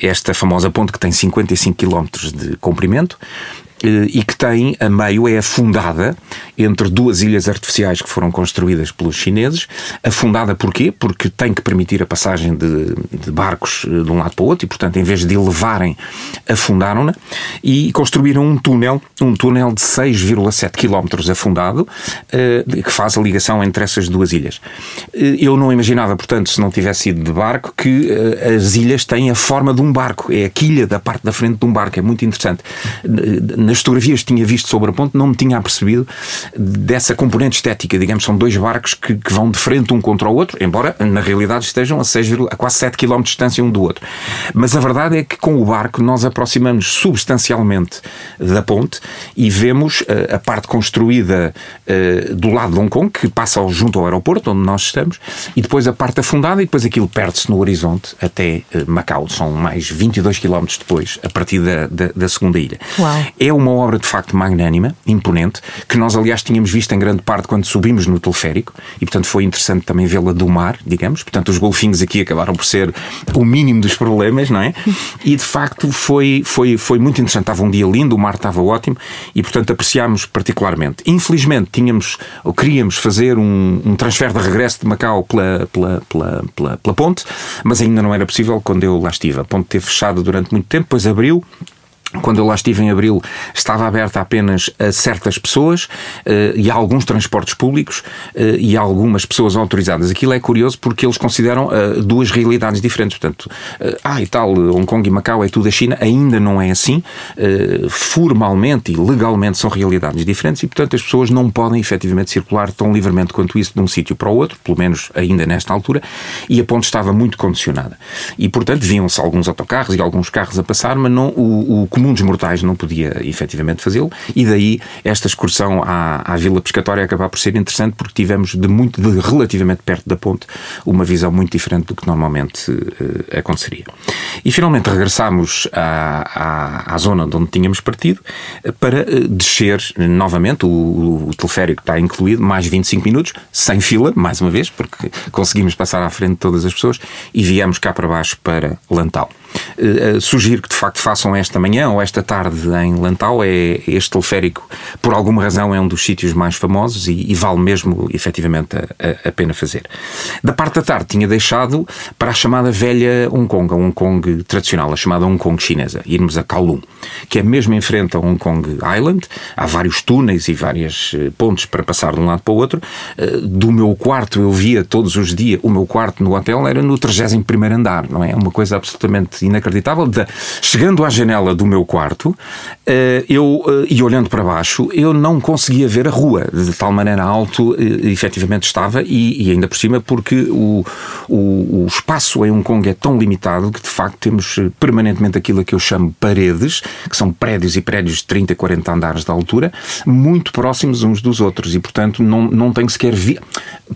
Esta famosa ponte que tem 55 km de comprimento eh, e que tem, a meio, é afundada entre duas ilhas artificiais que foram construídas pelos chineses. Afundada porquê? Porque tem que permitir a passagem de, de barcos eh, de um lado para o outro e, portanto, em vez de levarem, afundaram-na e construíram um túnel, um túnel de 6,7 km afundado, eh, que faz a ligação entre essas duas ilhas. Eu não imaginava, portanto, se não tivesse ido de barco, que as ilhas têm a forma de um barco. É a quilha da parte da frente de um barco. É muito interessante. Nas fotografias que tinha visto sobre a ponte não me tinha apercebido dessa componente estética. Digamos, são dois barcos que, que vão de frente um contra o outro, embora na realidade estejam a, 6, a quase 7 km de distância um do outro. Mas a verdade é que com o barco nós aproximamos substancialmente da ponte e vemos uh, a parte construída uh, do lado de Hong Kong, que passa junto ao aeroporto, onde nós estamos, e depois a parte afundada e depois aquilo perde-se no horizonte até uh, Macau. São mais 22 km depois, a partir da, da, da segunda ilha. Uau. É uma obra de facto magnânima, imponente, que nós aliás tínhamos visto em grande parte quando subimos no teleférico e portanto foi interessante também vê-la do mar, digamos. Portanto, os golfinhos aqui acabaram por ser o mínimo dos problemas, não é? E de facto foi, foi, foi muito interessante. Estava um dia lindo, o mar estava ótimo e portanto apreciámos particularmente. Infelizmente tínhamos ou queríamos fazer um, um transfer de regresso de Macau pela, pela, pela, pela, pela ponte, mas ainda não era possível quando eu lá estive. A ponte teve fechada durante muito tempo, depois abriu quando eu lá estive em abril, estava aberta apenas a certas pessoas uh, e a alguns transportes públicos uh, e a algumas pessoas autorizadas. Aquilo é curioso porque eles consideram uh, duas realidades diferentes. Portanto, ah, e tal, Hong Kong e Macau é tudo a China, ainda não é assim. formalmente e legalmente são realidades diferentes e, portanto, as pessoas não podem efetivamente circular tão livremente quanto isso de um sítio para o outro, pelo menos ainda nesta altura, e a ponte estava muito condicionada. E, portanto, viam-se alguns autocarros e alguns carros a passar, mas não o, o comum dos mortais não podia efetivamente fazê-lo, e daí esta excursão à, à Vila Pescatória acabar por ser interessante porque tivemos de muito, de relativamente perto da ponte, uma visão muito diferente do que normalmente uh, aconteceria. E finalmente regressámos à, à, à, zona de onde tínhamos partido eh, para uh, descer novamente, o, o, teleférico está incluído, mais 25 minutos, sem fila, mais uma vez, porque conseguimos passar à frente de todas as pessoas e viemos cá para baixo para Lantal. Uh, sugiro que de facto façam esta manhã ou esta tarde em Lantau. É, este teleférico, por alguma razão, é um dos sítios mais famosos e, e vale mesmo, efetivamente, a, a, pena fazer. Da parte da tarde, tinha deixado para a chamada velha Hong Kong, a Hong Kong tradicional, a chamada Hong Kong chinesa. Irmos a Kowloon, que é mesmo em frente a Hong Kong Island. Há vários túneis e várias eh, pontes para passar de um lado para o outro. Eh, do meu quarto, eu via todos os dias, o meu quarto no hotel era no 31 andar, não é? Uma coisa absolutamente inacreditável. De, chegando à janela do meu quarto, eh, eu, eh, e olhando para baixo, eu não conseguia ver a rua, de tal maneira alto eh, efetivamente estava, e, e ainda por cima porque o, o, o, espaço em Hong Kong é tão limitado que de facto temos permanentemente aquilo que eu chamo paredes, que são prédios e prédios de 30, 40 andares de altura, muito próximos uns dos outros, e portanto não, não tenho sequer vi...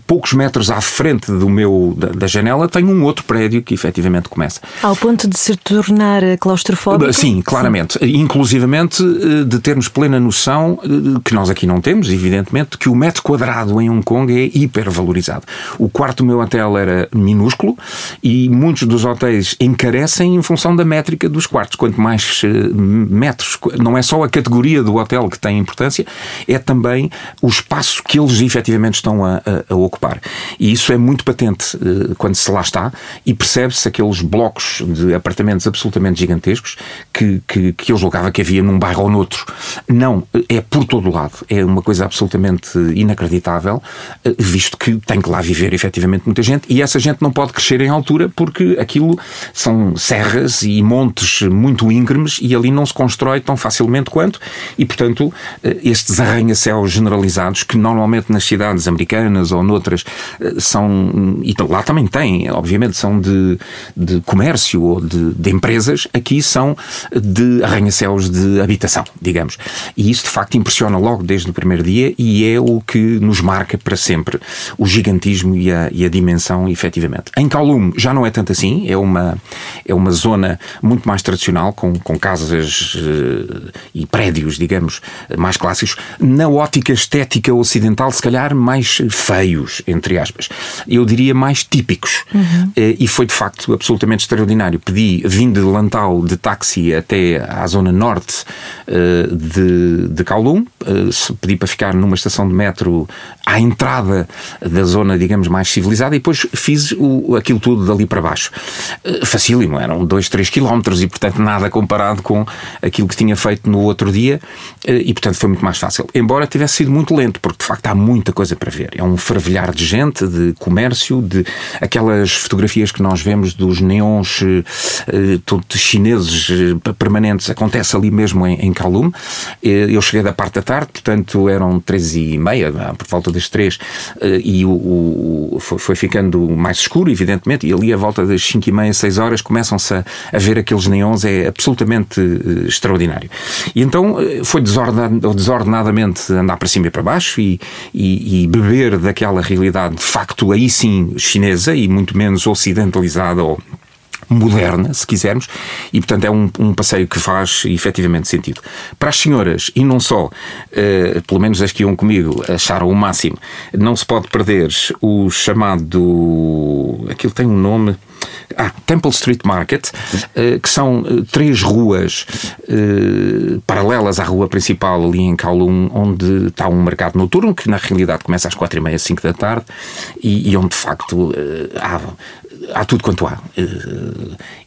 poucos metros à frente do meu, da, da janela, tenho um outro prédio que efetivamente começa. Ao ponto de pode se tornar claustrofóbico? Sim, claramente. Sim. Inclusivamente eh, de termos plena noção, eh, que nós aqui não temos, evidentemente, que o metro quadrado em Hong Kong é hipervalorizado. O quarto do meu hotel era minúsculo e muitos dos hotéis encarecem em função da métrica dos quartos. Quanto mais eh, metros, não é só a categoria do hotel que tem importância, é também o espaço que eles efetivamente estão a, a, a ocupar. E isso é muito patente quando se lá está e percebe-se aqueles blocos de apartamentos absolutamente gigantescos que, que, que eu julgava que havia num bairro ou noutro. Não, é por todo lado. É uma coisa absolutamente inacreditável, eh, visto que tem que lá viver efetivamente muita gente e essa gente não pode crescer em altura porque aquilo são serras e montes muito íngremes e ali não se constrói tão facilmente quanto e, portanto, eh, estes arranha-céus generalizados que normalmente nas cidades americanas ou noutras eh, são, e lá também tem, obviamente, são de, de comércio ou de, de empresas, aqui são de arranha-céus de habitação, digamos. E isso de facto impressiona logo desde o primeiro dia e é o que nos marca para sempre o gigantismo e a, e a dimensão, efetivamente. Em Kowloon já não é tanto assim, é uma, é uma zona muito mais tradicional, com, com casas uh, e prédios, digamos, mais clássicos. Na ótica estética ocidental, se calhar mais feios, entre aspas. Eu diria mais típicos. Uhum. Uh, e foi de facto absolutamente extraordinário. Pedi, vim de Lantau de táxi até à zona norte uh, de, de Kowloon, uh, pedi para ficar numa estação de metro à entrada da zona, digamos, mais civilizada e depois fiz o, aquilo tudo dali para baixo. Uh, facílimo, eram 2, 3 quilómetros e, portanto, nada comparado com aquilo que tinha feito no outro dia e, portanto, foi muito mais fácil. Embora tivesse sido muito lento, porque de facto há muita coisa para ver. É um fervilhar de gente, de comércio, de aquelas fotografias que nós vemos dos neons uh, chineses uh, permanentes acontece ali mesmo em, em Kowloon. Eu cheguei da parte da tarde, portanto eram três e meia, por volta das três, e o, o foi, foi, ficando mais escuro, evidentemente, e ali a volta das cinco e meia, seis horas começam-se a, a, ver aqueles neons, é absolutamente extraordinário. E então foi desordenadamente andar para cima e para baixo e, e, e beber daquela realidade de facto aí sim chinesa e muito menos ocidentalizada ou moderna, se quisermos, e portanto é um, um, passeio que faz efetivamente sentido. Para as senhoras, e não só, uh, pelo menos as que iam comigo acharam o máximo, não se pode perder o chamado. aquilo tem um nome. Ah, Temple Street Market, uh, que são uh, três ruas paralelas à rua principal ali em Kowloon, onde está um mercado noturno, que na realidade começa às quatro e meia, cinco da tarde, e onde de facto há há tudo quanto há. Eh,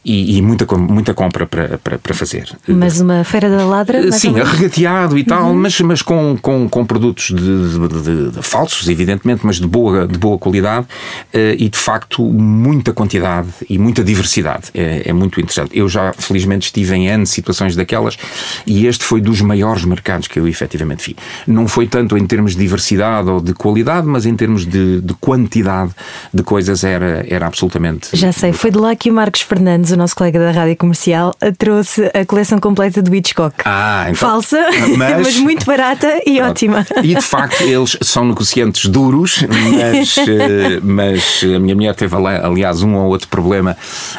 e, e muita, muita compra para, para, para, fazer. Mas uma feira da ladra? Sim, regateado e tal, uhum. mas, mas com, com, com produtos de, de, de, falsos, evidentemente, mas de boa, de boa qualidade eh, e de facto muita quantidade e muita diversidade. É, é muito interessante. Eu já, felizmente, estive em N situações daquelas e este foi dos maiores mercados que eu efetivamente vi. Não foi tanto em termos de diversidade ou de qualidade, mas em termos de, de quantidade de coisas era, era absolutamente. Já sei, foi de lá que o Marcos Fernandes o nosso colega da rádio comercial, trouxe a coleção completa do Hitchcock. Ah, então, Falsa, mas... mas muito barata e ótima. E de facto, eles são negociantes duros, mas, eh, mas a minha mulher teve, aliás, um ou outro problema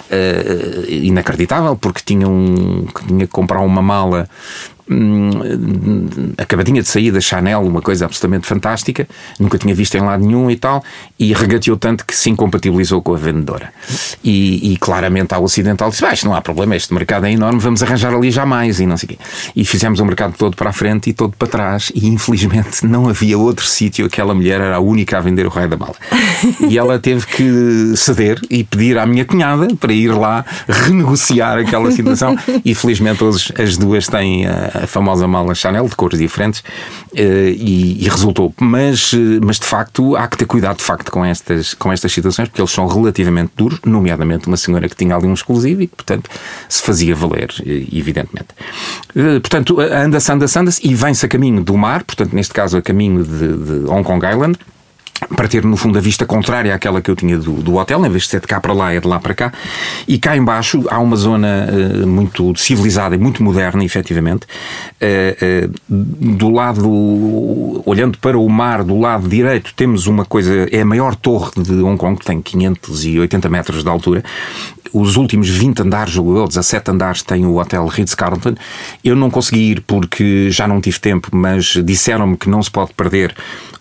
uh, inacreditável, porque tinha, um, tinha que comprar uma mala Hum, acabadinha de sair da Chanel, uma coisa absolutamente fantástica, nunca tinha visto em lado nenhum e tal, e regateou tanto que se incompatibilizou com a vendedora. E, e claramente ao Ocidental disse: ah, não há problema, este mercado é enorme, vamos arranjar ali já mais, e não sei o quê. E fizemos o mercado todo para a frente e todo para trás, e infelizmente não havia outro sítio, aquela mulher era a única a vender o raio da mala. E ela teve que ceder e pedir à minha cunhada para ir lá renegociar aquela situação, e felizmente hoje as duas têm. Uh, a famosa mala Chanel de cores diferentes eh, e, e, resultou. Mas, eh, mas de facto há que ter cuidado de facto com estas, com estas situações porque eles são relativamente duros, nomeadamente uma senhora que tinha ali um exclusivo e que, portanto, se fazia valer, eh, evidentemente. Portanto, anda-se, anda-se, anda-se e vem-se a caminho do mar, portanto, neste caso a caminho de, de Hong Kong Island para ter no fundo a vista contrária àquela que eu tinha do, do, hotel, em vez de ser de cá para lá, é de lá para cá. E cá embaixo há uma zona uh, muito civilizada e muito moderna, efetivamente. Uh, uh, do lado, olhando para o mar, do lado direito, temos uma coisa, é a maior torre de Hong Kong, que tem 580 metros de altura. Os últimos 20 andares, ou 17 andares, tem o Hotel Ritz-Carlton. Eu não consegui ir porque já não tive tempo, mas disseram-me que não se pode perder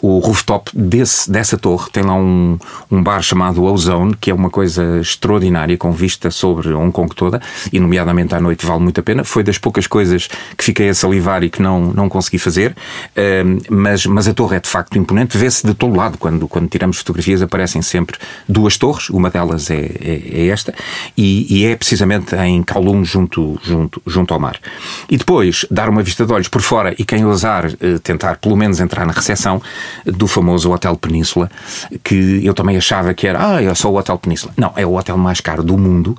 o rooftop desse, dessa torre. Tem lá um, um bar chamado Ozone, que é uma coisa extraordinária, com vista sobre Hong Kong toda, e nomeadamente à noite vale muito a pena. Foi das poucas coisas que fiquei a salivar e que não, não consegui fazer, uh, mas, mas a torre é de facto imponente. Vê-se de todo lado, quando, quando tiramos fotografias aparecem sempre duas torres, uma delas é, é, é esta, e, e, é precisamente em Kowloon, junto, junto, junto ao mar. E depois, dar uma vista de olhos por fora e quem ousar uh, tentar pelo menos entrar na recepção, do famoso Hotel Península, que eu também achava que era, ah, é só o Hotel Península. Não, é o hotel mais caro do mundo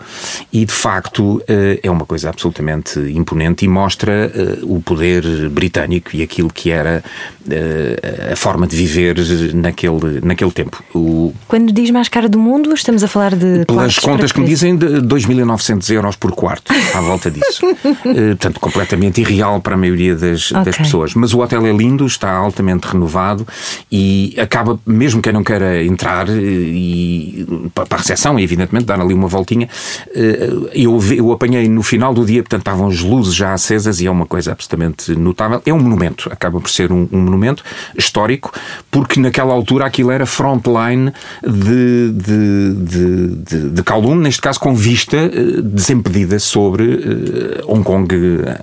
e, de facto, eh, é uma coisa absolutamente imponente e mostra eh, o poder britânico e aquilo que era eh, a forma de viver naquele, naquele tempo. O... Quando diz mais caro do mundo, estamos a falar de. Pelas contas que me dizem, de 2.900 euros por quarto, à volta disso. Portanto, completamente irreal para a maioria das, okay. das pessoas. Mas o hotel é lindo, está altamente renovado e acaba, mesmo quem não queira entrar e, para a recepção, evidentemente, dar ali uma voltinha, eh, eu, eu apanhei no final do dia, portanto estavam as luzes já acesas e é uma coisa absolutamente notável. É um monumento, acaba por ser um, um monumento histórico, porque naquela altura aquilo era frontline de, de, de, de, de Kowloon, neste caso com vista eh, desimpedida sobre eh, Hong Kong,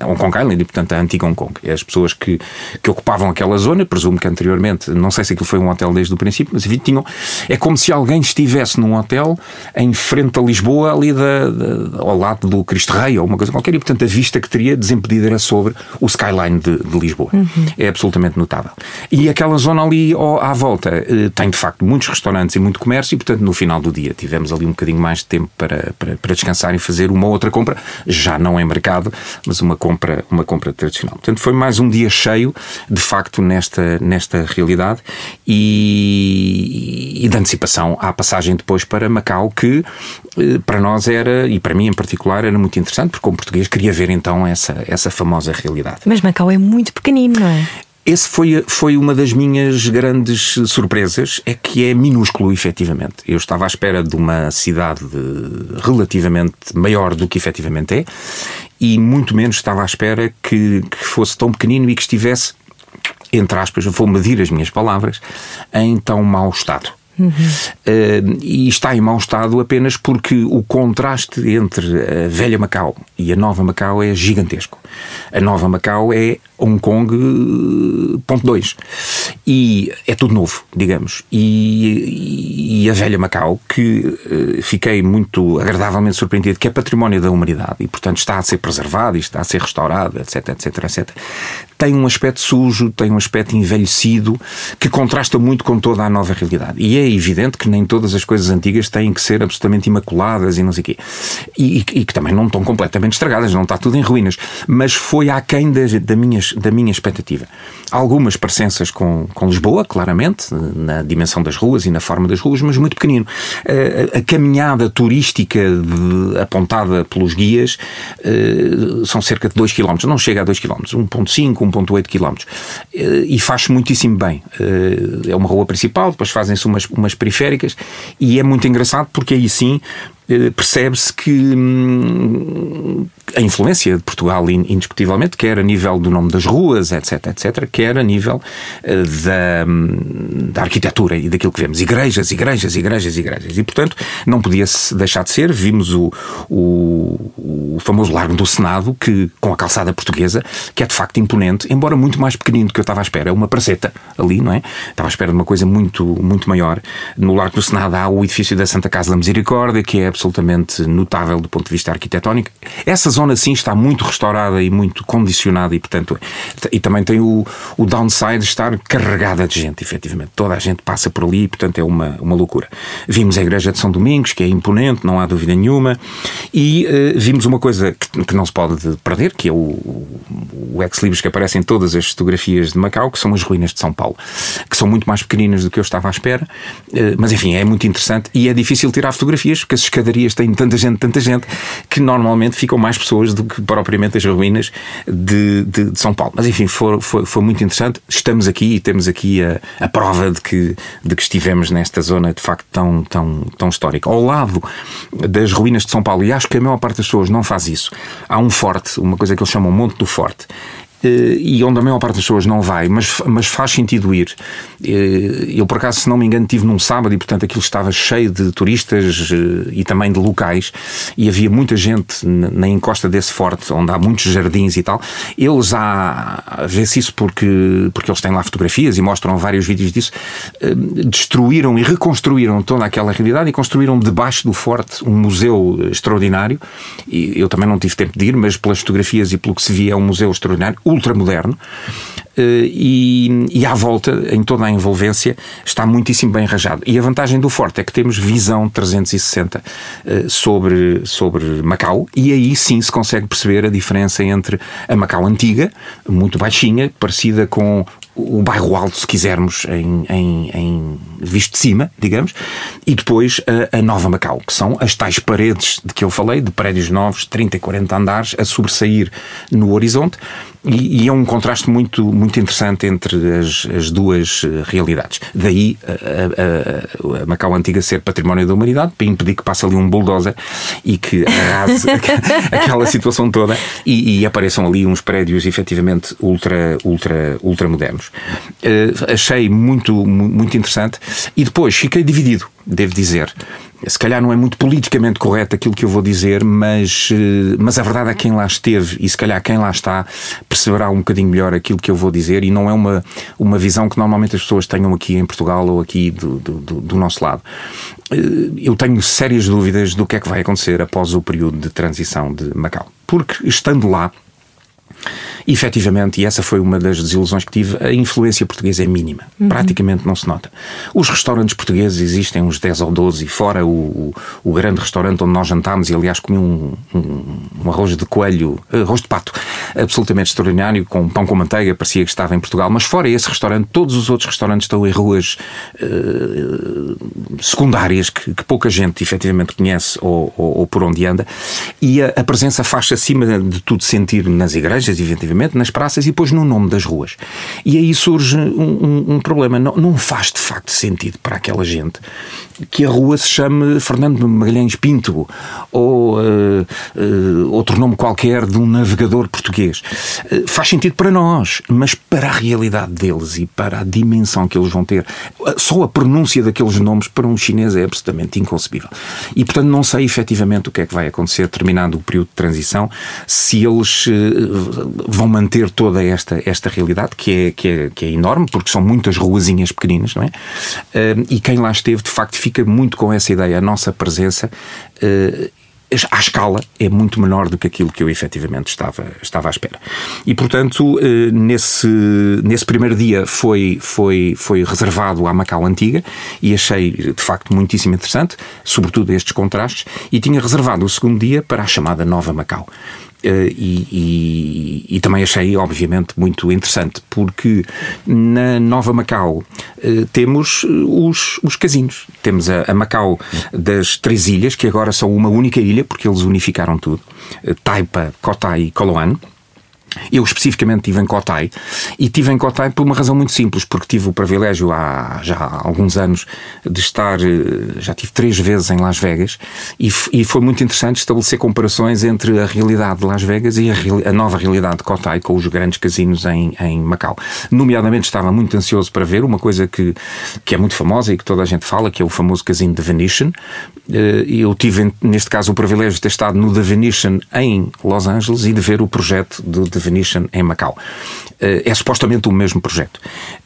Hong Kong Island e, portanto, a antiga Hong Kong. As pessoas que, que ocupavam aquela zona, presumo que anteriormente não sei se aquilo foi um hotel desde o princípio, mas enfim, tinham, é como se alguém estivesse num hotel em frente a Lisboa, ali da, da, ao lado do Cristo Rei ou uma coisa qualquer, e portanto a vista que teria desimpedida era sobre o skyline de, de Lisboa. Uhum. É absolutamente notável. E aquela zona ali à volta eh, tem de facto muitos restaurantes e muito comércio, e portanto no final do dia tivemos ali um bocadinho mais de tempo para, para, para descansar e fazer uma outra compra, já não em mercado, mas uma compra, uma compra tradicional. Portanto foi mais um dia cheio, de facto, nesta, nesta realidade e, e de antecipação à passagem depois para Macau, que eh, para nós era, e para mim em particular, era muito interessante, porque como português queria ver então essa, essa famosa realidade. Mas Macau é muito pequenino, não é? Esse foi, foi uma das minhas grandes surpresas, é que é minúsculo, efetivamente. Eu estava à espera de uma cidade relativamente maior do que efetivamente é, e muito menos estava à espera que, que fosse tão pequenino e que estivesse entre aspas, vou medir as minhas palavras, em tão mau estado. Uhum. Uh, e está em mau estado apenas porque o contraste entre a velha Macau e a nova Macau é gigantesco. A nova Macau é Hong Kong eh, ponto 2 e é tudo novo, digamos. E, e a velha Macau, que uh, fiquei muito agradavelmente surpreendido, que é património da humanidade e, portanto, está a ser preservado e está a ser restaurado, etc, etc, etc, tem um aspecto sujo, tem um aspecto envelhecido, que contrasta muito com toda a nova realidade. E é evidente que nem todas as coisas antigas têm que ser absolutamente imaculadas e não sei o quê. E, e, e que também não estão completamente estragadas, não está tudo em ruínas. Mas foi aquém da, da, minha, da minha expectativa. Algumas parecenças com, com Lisboa, claramente, na dimensão das ruas e na forma das ruas, mas muito pequenino. A, a caminhada turística de, apontada pelos guias uh, são cerca de 2 km, não chega a 2 km, 1,5, 1,8 km. E faz muitíssimo bem. Eh, é uma rua principal, depois fazem-se umas, umas periféricas e é muito engraçado porque aí sim eh, percebe-se que hum, a influência de Portugal, indiscutivelmente, quer a nível do nome das ruas, etc, etc, quer a nível eh, da, hum, da arquitetura e daquilo que vemos. Igrejas, igrejas, igrejas, igrejas. E, portanto, não podia deixar de ser. Vimos o, o, o famoso Largo do Senado, que, com a calçada portuguesa, que é de facto imponente, embora muito mais pequenino do que eu estava à espera. É uma praceta ali, não é? Estava à espera de uma coisa muito, muito maior. No Largo do Senado há o edifício da Santa Casa da Misericórdia, que é absolutamente notável do ponto de vista arquitetónico. Essa zona, sim, está muito restaurada e muito condicionada e, portanto, e também tem o, o downside de estar carregada de gente, efetivamente. Toda a gente passa por ali e, portanto, é uma, uma loucura. Vimos a Igreja de São Domingos, que é imponente, não há dúvida nenhuma, e uh, vimos uma coisa que, que, não se pode perder, que é o, o ex-libris que aparece em todas as fotografias de Macau, que são as ruínas de São Paulo, que são muito mais pequeninas do que eu estava à espera, uh, mas enfim, é muito interessante e é difícil tirar fotografias, porque as escadarias têm tanta gente, tanta gente, que normalmente ficam mais pessoas do que propriamente as ruínas de, de, de São Paulo. Mas enfim, foi, foi, foi, muito interessante. Estamos aqui e temos aqui a, a prova de que, de que estivemos nesta zona de facto tão, tão, tão histórica. Ao lado das ruínas de São Paulo, e acho que a maior parte das pessoas não faz isso, há um forte, uma coisa que eles chamam Monte do Forte e onde a maior parte das pessoas não vai, mas, mas faz sentido ir. Eh, eu, por acaso, se não me engano, estive num sábado e, portanto, aquilo estava cheio de turistas eh, e também de locais e havia muita gente na encosta desse forte, onde há muitos jardins e tal. Eles, há, vê-se isso porque, porque eles têm lá fotografias e mostram vários vídeos disso, destruíram e reconstruíram toda aquela realidade e construíram debaixo do forte um museu extraordinário. E eu também não tive tempo de ir, mas pelas fotografias e pelo que se via é um museu extraordinário ultramoderno. Eh, e, e à volta, em toda a envolvência, está muitíssimo bem arranjado. E a vantagem do Forte é que temos visão 360 eh, sobre, sobre Macau, e aí sim se consegue perceber a diferença entre a Macau antiga, muito baixinha, parecida com o bairro alto, se quisermos, em, em, em, visto de cima, digamos, e depois a, a, Nova Macau, que são as tais paredes de que eu falei, de prédios novos, 30 e 40 andares, a sobressair no horizonte, e, e é um contraste muito, muito interessante entre as, as duas eh, realidades. Daí a, a, a, Macau Antiga ser património da humanidade, para impedir que passe ali um bulldozer e que arrase aquela situação toda e, e, apareçam ali uns prédios efetivamente ultra, ultra, ultra modernos. Uh, achei muito, muito interessante e depois fiquei dividido, devo dizer se calhar não é muito politicamente correto aquilo que eu vou dizer, mas, eh, mas a verdade é que quem lá esteve e se calhar quem lá está perceberá um bocadinho melhor aquilo que eu vou dizer e não é uma, uma visão que normalmente as pessoas tenham aqui em Portugal ou aqui do, do, do nosso lado. Eh, eu tenho sérias dúvidas do que é que vai acontecer após o período de transição de Macau. Porque estando lá, e, efetivamente, e essa foi uma das desilusões que tive, a influência portuguesa é mínima. Uhum. Praticamente não se nota. Os restaurantes portugueses existem uns 10 ou 12, e fora o, o, o grande restaurante onde nós jantámos, e aliás comi um, um, um, arroz de coelho, arroz de pato, absolutamente extraordinário, com pão com manteiga, parecia que estava em Portugal. Mas fora esse restaurante, todos os outros restaurantes estão em ruas uh, secundárias que, que, pouca gente efetivamente conhece ou, ou, ou por onde anda, e a, a presença faz acima de tudo sentir nas igrejas, evidentemente, nas praças e depois no nome das ruas. E aí surge um, um, um problema. Não, não faz de facto sentido para aquela gente que a rua se chame Fernando Magalhães Pinto ou uh, uh, outro nome qualquer de um navegador português. Uh, faz sentido para nós, mas para a realidade deles e para a dimensão que eles vão ter, só a pronúncia daqueles nomes para um chinês é absolutamente inconcebível. E portanto não sei efetivamente o que é que vai acontecer terminado o período de transição, se eles vão manter toda esta, esta realidade, que é, que, é, que é enorme, porque são muitas ruazinhas pequeninas, não é? E quem lá esteve, de facto, fica muito com essa ideia. A nossa presença à escala é muito menor do que aquilo que eu efetivamente estava, estava à espera. E, portanto, eh, nesse, nesse primeiro dia foi, foi, foi reservado à Macau Antiga e achei, de facto, muitíssimo interessante, sobretudo estes contrastes, e tinha reservado o segundo dia para a chamada Nova Macau. Uh, e, e, e, também achei, obviamente, muito interessante, porque na Nova Macau uh, temos os, os casinos. Temos a, a, Macau das três ilhas, que agora são uma única ilha, porque eles unificaram tudo: Taipa, Kotai e Koloan. Eu especificamente estive em Cotai e estive em Cotai por uma razão muito simples, porque tive o privilégio há já há alguns anos de estar, eh, já tive três vezes em Las Vegas e, e foi muito interessante estabelecer comparações entre a realidade de Las Vegas e a, a nova realidade de Cotai com os grandes casinos em, em Macau. Nomeadamente estava muito ansioso para ver uma coisa que, que é muito famosa e que toda a gente fala, que é o famoso casino The Venetian. Eh, eu tive, neste caso, o privilégio de ter estado no The Venetian em Los Angeles e de ver o projeto do The The Venetian em Macau. Uh, é supostamente o mesmo projeto.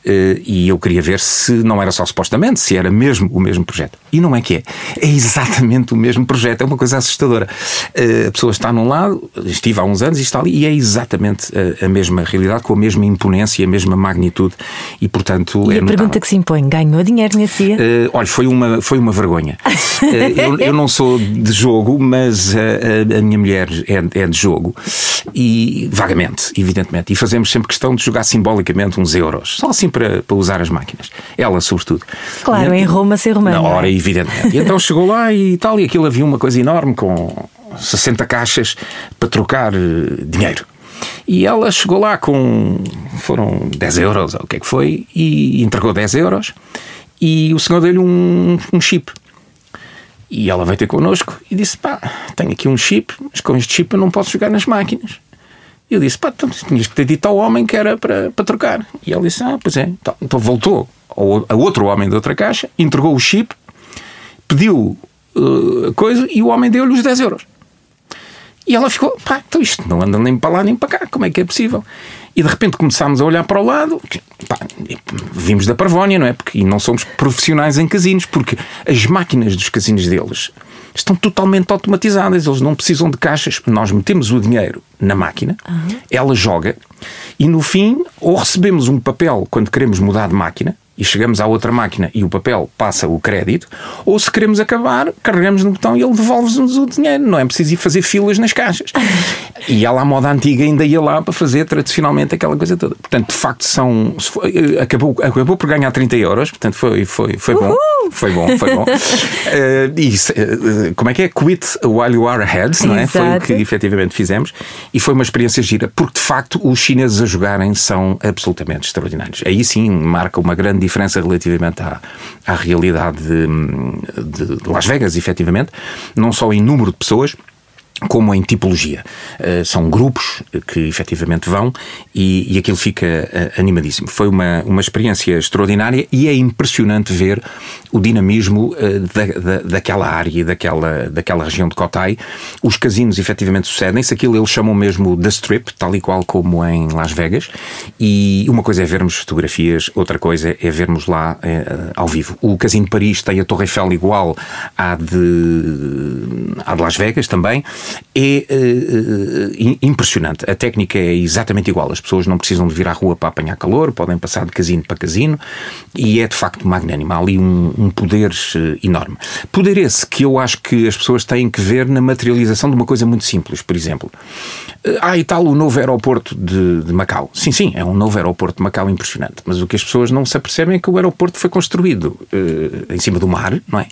Uh, e eu queria ver se não era só supostamente, se era mesmo o mesmo projeto. E não é que é. É exatamente o mesmo projeto. É uma coisa assustadora. Uh, a pessoa está num lado, estive há uns anos e está ali, e é exatamente a, a mesma realidade, com a mesma imponência, a mesma magnitude. E, portanto. E é a pergunta que se impõe: ganhou dinheiro nesse dia? Uh, olha, foi uma, foi uma vergonha. uh, eu, eu, não sou de jogo, mas a, a minha mulher é, é, de jogo. E vagamente, evidentemente. E fazemos sempre questão de jogar simbolicamente uns euros. Só assim para, para usar as máquinas. Ela, sobretudo. Claro, e, em Roma ser romano. Na hora, é? evidentemente. E então chegou lá e tal, e aquilo havia uma coisa enorme com 60 caixas para trocar dinheiro. E ela chegou lá com. foram 10 euros, ou o que é que foi, e entregou 10 euros. E o senhor deu-lhe um, um chip. E ela veio ter connosco e disse: pá, tenho aqui um chip, mas com este chip eu não posso jogar nas máquinas. Eu disse: pá, então tinhas que ter dito ao homem que era para, para trocar. E ela disse: ah, pois é. Então, então voltou ao, a outro homem da outra caixa, entregou o chip, pediu uh, coisa e o homem deu-lhe os 10 euros. E ela ficou, pá, então isto não anda nem para lá nem para cá, como é que é possível? E de repente começámos a olhar para o lado, pá, vimos da Parvónia, não é? Porque, e não somos profissionais em casinos, porque as máquinas dos casinos deles estão totalmente automatizadas, eles não precisam de caixas. Nós metemos o dinheiro na máquina, uhum. ela joga, e no fim, ou recebemos um papel quando queremos mudar de máquina, e chegamos à outra máquina e o papel passa o crédito, ou se queremos acabar, carregamos no botão e ele devolve-nos o dinheiro. Não é preciso ir fazer filas nas caixas. e ela, à moda antiga, ainda ia lá para fazer tradicionalmente aquela coisa toda. Portanto, de facto, são. Acabou, acabou por ganhar 30 euros, portanto, foi, foi, foi bom. Foi bom, foi bom. uh, isso, uh, como é que é? Quit while you are ahead, não é? Exato. Foi o que efetivamente fizemos. E foi uma experiência gira, porque de facto os chineses a jogarem são absolutamente extraordinários. Aí sim marca uma grande diferença relativamente à, à realidade de, de Las Vegas, efetivamente, não só em número de pessoas como em tipologia. Uh, são grupos que efetivamente vão e, e aquilo fica uh, animadíssimo. Foi uma, uma experiência extraordinária e é impressionante ver o dinamismo uh, da, da, daquela área, daquela, daquela região de Cotai. Os casinos efetivamente sucedem-se, aquilo eles chamam mesmo da Strip, tal e qual como em Las Vegas. E uma coisa é vermos fotografias, outra coisa é vermos lá ao vivo. O Casino de Paris tem a Torre Eiffel igual à de, à de Las Vegas também é uh, impressionante. A técnica é exatamente igual. As pessoas não precisam de vir à rua para apanhar calor, podem passar de casino para casino e é de facto magnânimo. Há ali um, um poder uh, enorme. Poder esse que eu acho que as pessoas têm que ver na materialização de uma coisa muito simples. Por exemplo, uh, há e tal o novo aeroporto de, de, Macau. Sim, sim, é um novo aeroporto de Macau impressionante. Mas o que as pessoas não se apercebem é que o aeroporto foi construído em cima do mar, não é?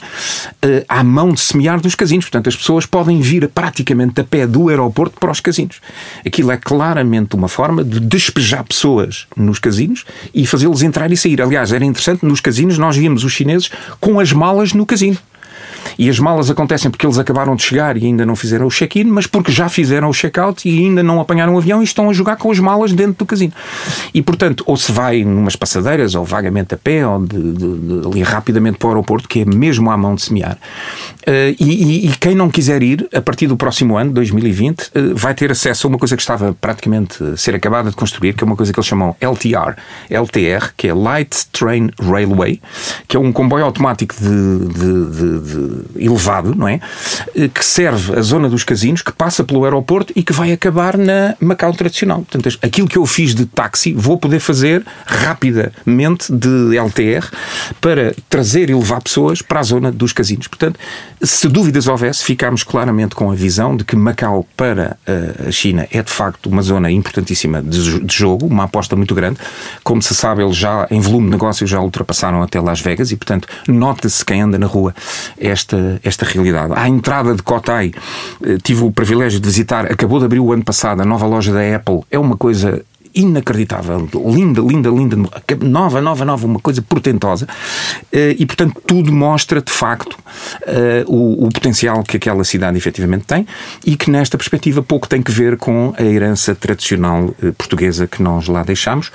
à mão de semear dos casinos. Portanto, as pessoas podem vir a prática praticamente a pé do aeroporto para os casinos. Aquilo é claramente uma forma de despejar pessoas nos casinos e fazê-los entrar e sair. Aliás, era interessante, nos casinos nós víamos os chineses com as malas no casino. E as malas acontecem porque eles acabaram de chegar e ainda não fizeram o check-in, mas porque já fizeram o check-out e ainda não apanharam o avião e estão a jogar com as malas dentro do casino. E, portanto, ou se vai numas passadeiras, ou vagamente a pé, ou de, de, de, ali rapidamente para o aeroporto, que é mesmo à mão de semear. Uh, e, e, e, quem não quiser ir, a partir do próximo ano, 2020, uh, eh, vai ter acesso a uma coisa que estava praticamente a ser acabada de construir, que é uma coisa que eles chamam LTR, LTR, que é Light Train Railway, que é um comboio automático de elevado, não é? Eh, que serve a zona dos casinos, que passa pelo aeroporto e que vai acabar na Macau tradicional. Portanto, aquilo que eu fiz de táxi, vou poder fazer rapidamente de LTR para trazer e levar pessoas para a zona dos casinos. Portanto, se dúvidas houvesse, ficámos claramente com a visão de que Macau para eh, a China é de facto uma zona importantíssima de jogo, uma aposta muito grande. Como se sabe, eles já, em volume de negócio, já ultrapassaram até Las Vegas e, portanto, nota-se quem anda na rua esta, esta realidade. À entrada de Cotai, eh, tive o privilégio de visitar, acabou de abrir o ano passado, a nova loja da Apple. É uma coisa inacreditável, linda, linda, linda, nova, nova, nova, uma coisa portentosa. Eh, e, portanto, tudo mostra, de facto, eh, o, o potencial que aquela cidade efetivamente tem e que, nesta perspectiva, pouco tem que ver com a herança tradicional portuguesa que nós lá deixamos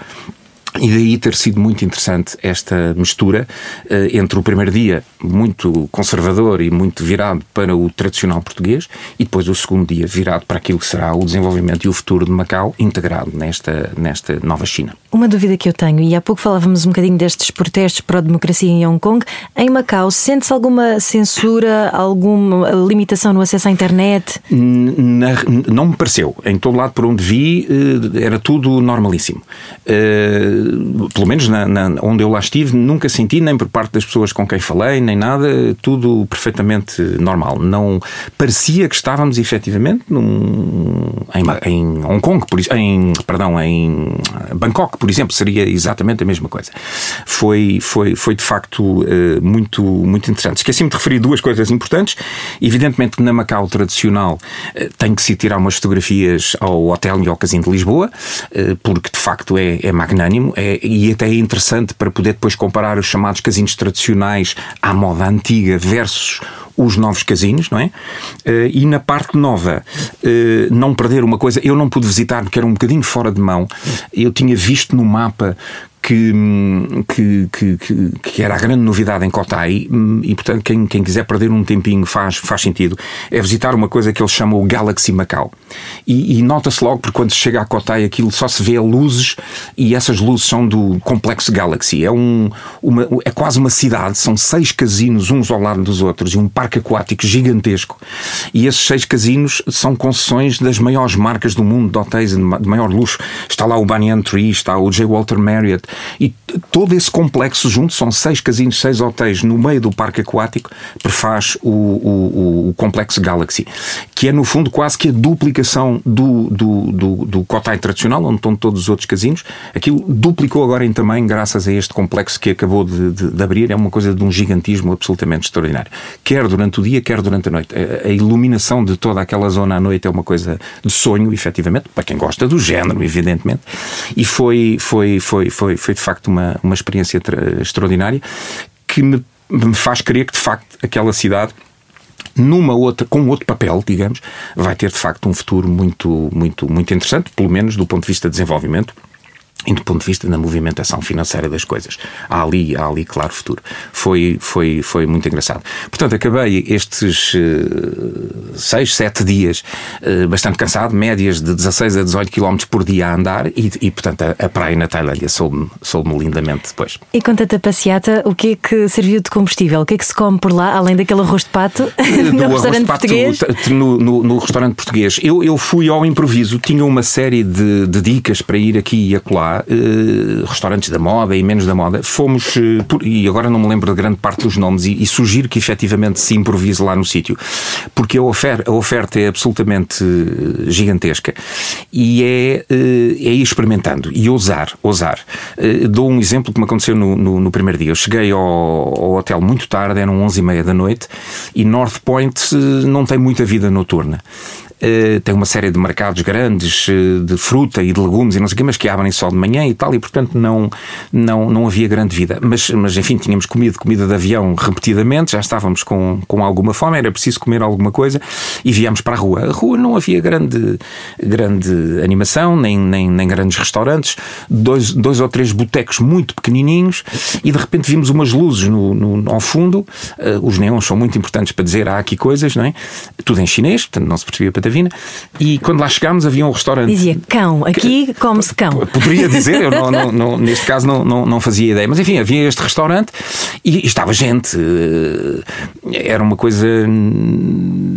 E daí ter sido muito interessante esta mistura uh, entre o primeiro dia muito conservador e muito virado para o tradicional português e depois o segundo dia virado para aquilo que será o desenvolvimento e o futuro de Macau integrado nesta, nesta nova China. Uma dúvida que eu tenho, e há pouco falávamos um bocadinho destes protestos pró-democracia em Hong Kong. Em Macau, sente-se alguma censura, alguma limitação no acesso à internet? Na, não me pareceu. Em todo lado por onde vi, eh, era tudo normalíssimo. Uh, pelo menos na, na, onde eu lá estive, nunca senti, nem por parte das pessoas com quem falei, nem nada, tudo perfeitamente normal. Não parecia que estávamos efetivamente num, em, em Hong Kong, por, em, perdão, em Bangkok, por exemplo, seria exatamente a mesma coisa. Foi, foi, foi de facto uh, muito, muito interessante. Esqueci-me de referir duas coisas importantes. Evidentemente que na Macau tradicional uh, tem que se tirar umas fotografias ao hotel e ao casino de Lisboa, uh, porque de facto é, é magnânimo é, e até é interessante para poder depois comparar os chamados casinos tradicionais à moda antiga versus os novos casinos, não é? E na parte nova, não perder uma coisa, eu não pude visitar porque era um bocadinho fora de mão. Eu tinha visto no mapa que, que, que, que, era a grande novidade em Cotai e, portanto, quem, quem quiser perder um tempinho faz, faz sentido, é visitar uma coisa que eles chamam o Galaxy Macau. E, e nota-se logo, porque quando se chega a Cotai, aquilo só se vê luzes e essas luzes são do complexo Galaxy. É, um, uma, é quase uma cidade, são seis casinos uns ao lado dos outros e um parque aquático gigantesco. E esses seis casinos são concessões das maiores marcas do mundo de hotéis de maior luxo. Está lá o Banyan Tree, está o J. Walter Marriott, e todo esse complexo junto, são seis casinos, seis hotéis no meio do parque aquático, prefaz o, o, o complexo Galaxy, que é no fundo quase que a duplicação do, do, do, do Cotai tradicional, onde estão todos os outros casinos. Aquilo duplicou agora em tamanho graças a este complexo que acabou de, de, de abrir. É uma coisa de um gigantismo absolutamente extraordinário. Quer durante o dia, quer durante a noite. A, a iluminação de toda aquela zona à noite é uma coisa de sonho, efetivamente, para quem gosta do género, evidentemente. E foi, foi, foi, foi, foi de facto uma, uma experiência extraordinária que me, me faz crer que de facto aquela cidade numa outra, com outro papel, digamos, vai ter de facto um futuro muito, muito, muito interessante, pelo menos do ponto de vista de desenvolvimento e do ponto de vista da movimentação financeira das coisas. Há ali, há ali claro futuro. Foi, foi, foi muito engraçado. Portanto, acabei estes uh, seis, sete dias uh, bastante cansado, médias de 16 a 18 km por dia a andar e, e portanto, a, a, praia na Tailândia soube-me soube lindamente depois. E quanto a passeata, o que é que serviu de combustível? O que é que se come por lá, além daquele arroz de pato no restaurante português? No, no, no, restaurante português. Eu, eu fui ao improviso, tinha uma série de, de dicas para ir aqui e acolá uh, restaurantes da moda e menos da moda, fomos, por, e agora não me lembro de grande parte dos nomes, e, sugiro que efetivamente se improvise lá no sítio, porque a oferta, é absolutamente uh, gigantesca e é, é ir experimentando e ousar, ousar. dou um exemplo que me aconteceu no, no, no primeiro dia. Eu cheguei ao, ao, hotel muito tarde, eram 11 e meia da noite, e North Point não tem muita vida noturna. Uh, tem uma série de mercados grandes uh, de fruta e de legumes e não sei o quê, mas que abrem só de manhã e tal, e portanto não, não, não havia grande vida. Mas, mas enfim, tínhamos comido comida de avião repetidamente, já estávamos com, com alguma fome, era preciso comer alguma coisa e viemos para a rua. A rua não havia grande, grande animação, nem, nem, nem grandes restaurantes, dois, dois ou três botecos muito pequenininhos e de repente vimos umas luzes no, no ao fundo. Uh, os neons são muito importantes para dizer há aqui coisas, não é? Tudo em chinês, portanto não se percebia para Vina. E quando lá chegámos havia um restaurante. Dizia cão, aqui come-se cão. Poderia dizer, eu não, não, não, neste caso não, não, não fazia ideia. Mas enfim, havia este restaurante e, estava gente. Eh, era uma coisa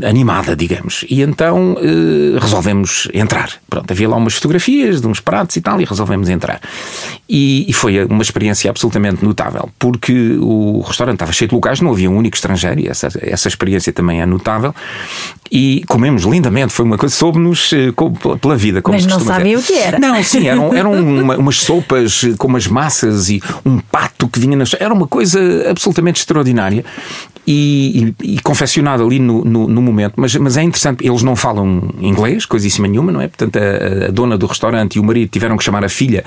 animada, digamos. E então uh, resolvemos entrar. Pronto, havia lá umas fotografias de uns pratos e tal, e resolvemos entrar. E, e, foi uma experiência absolutamente notável, porque o restaurante estava cheio de locais, não havia um único estrangeiro, e essa, essa experiência também é notável. E comemos lindamente, foi uma coisa, soube-nos uh, pela vida. Como Mas não sabia o que era. Não, sim, eram, eram uma, umas sopas com umas massas e um pato que vinha nas. Era uma coisa absolutamente extraordinária e, e, e confeccionado ali no, no, no, momento. Mas, mas é interessante, eles não falam inglês, coisíssima nenhuma, não é? Portanto, a, a dona do restaurante e o marido tiveram que chamar a filha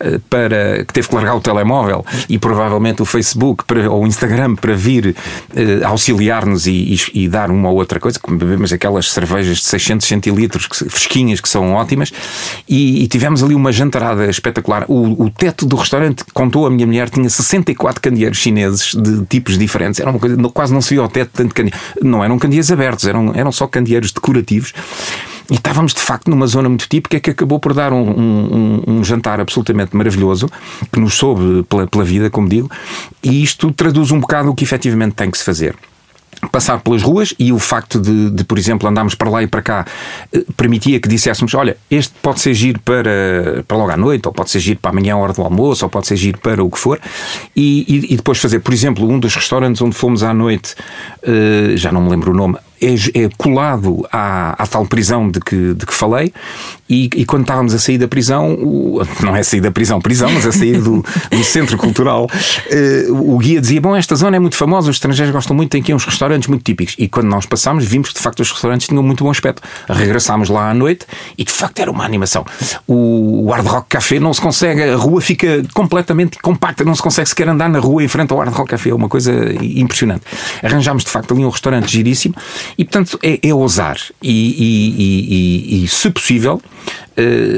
uh, para que teve que largar o telemóvel e provavelmente o Facebook para, ou o Instagram para vir uh, auxiliar-nos e, e, dar uma ou outra coisa, como bebemos aquelas cervejas de 600 centilitros que, fresquinhas que são ótimas e, e tivemos ali uma jantarada espetacular. O, o teto do restaurante, contou a minha mulher, tinha 64 candeeiros chineses de tipos diferentes. Era uma coisa, quase não se via ao teto tanto candeeiro. Não eram candeeiros abertos, eram, eram só candeeiros decorativos. E estávamos de facto numa zona muito típica que acabou por dar um, um, um jantar absolutamente maravilhoso, que nos soube pela, pela vida, como digo, e isto traduz um bocado o que efetivamente tem que se fazer passar pelas ruas e o facto de, de, por exemplo, andarmos para lá e para cá eh, permitia que disséssemos: olha, este pode ser giro para, para logo à noite, ou pode ser giro para amanhã à hora do almoço, ou pode ser giro para o que for, e, e, e depois fazer, por exemplo, um dos restaurantes onde fomos à noite, uh, já não me lembro o nome, é, é colado à, à, tal prisão de que, de que falei, e, e, quando estávamos a sair da prisão, o, não é sair da prisão, prisão, mas a sair do, do centro cultural, uh, o guia dizia: Bom, esta zona é muito famosa, os estrangeiros gostam muito, tem aqui uns restaurantes muito típicos. E quando nós passámos, vimos que de facto os restaurantes tinham muito bom aspecto. Regressámos lá à noite e de facto era uma animação. O, o Hard Rock Café não se consegue, a rua fica completamente compacta, não se consegue sequer andar na rua em frente ao Hard Rock Café, é uma coisa impressionante. Arranjámos de facto ali um restaurante giríssimo e, portanto, é, é ousar. E, e, e, e, se possível,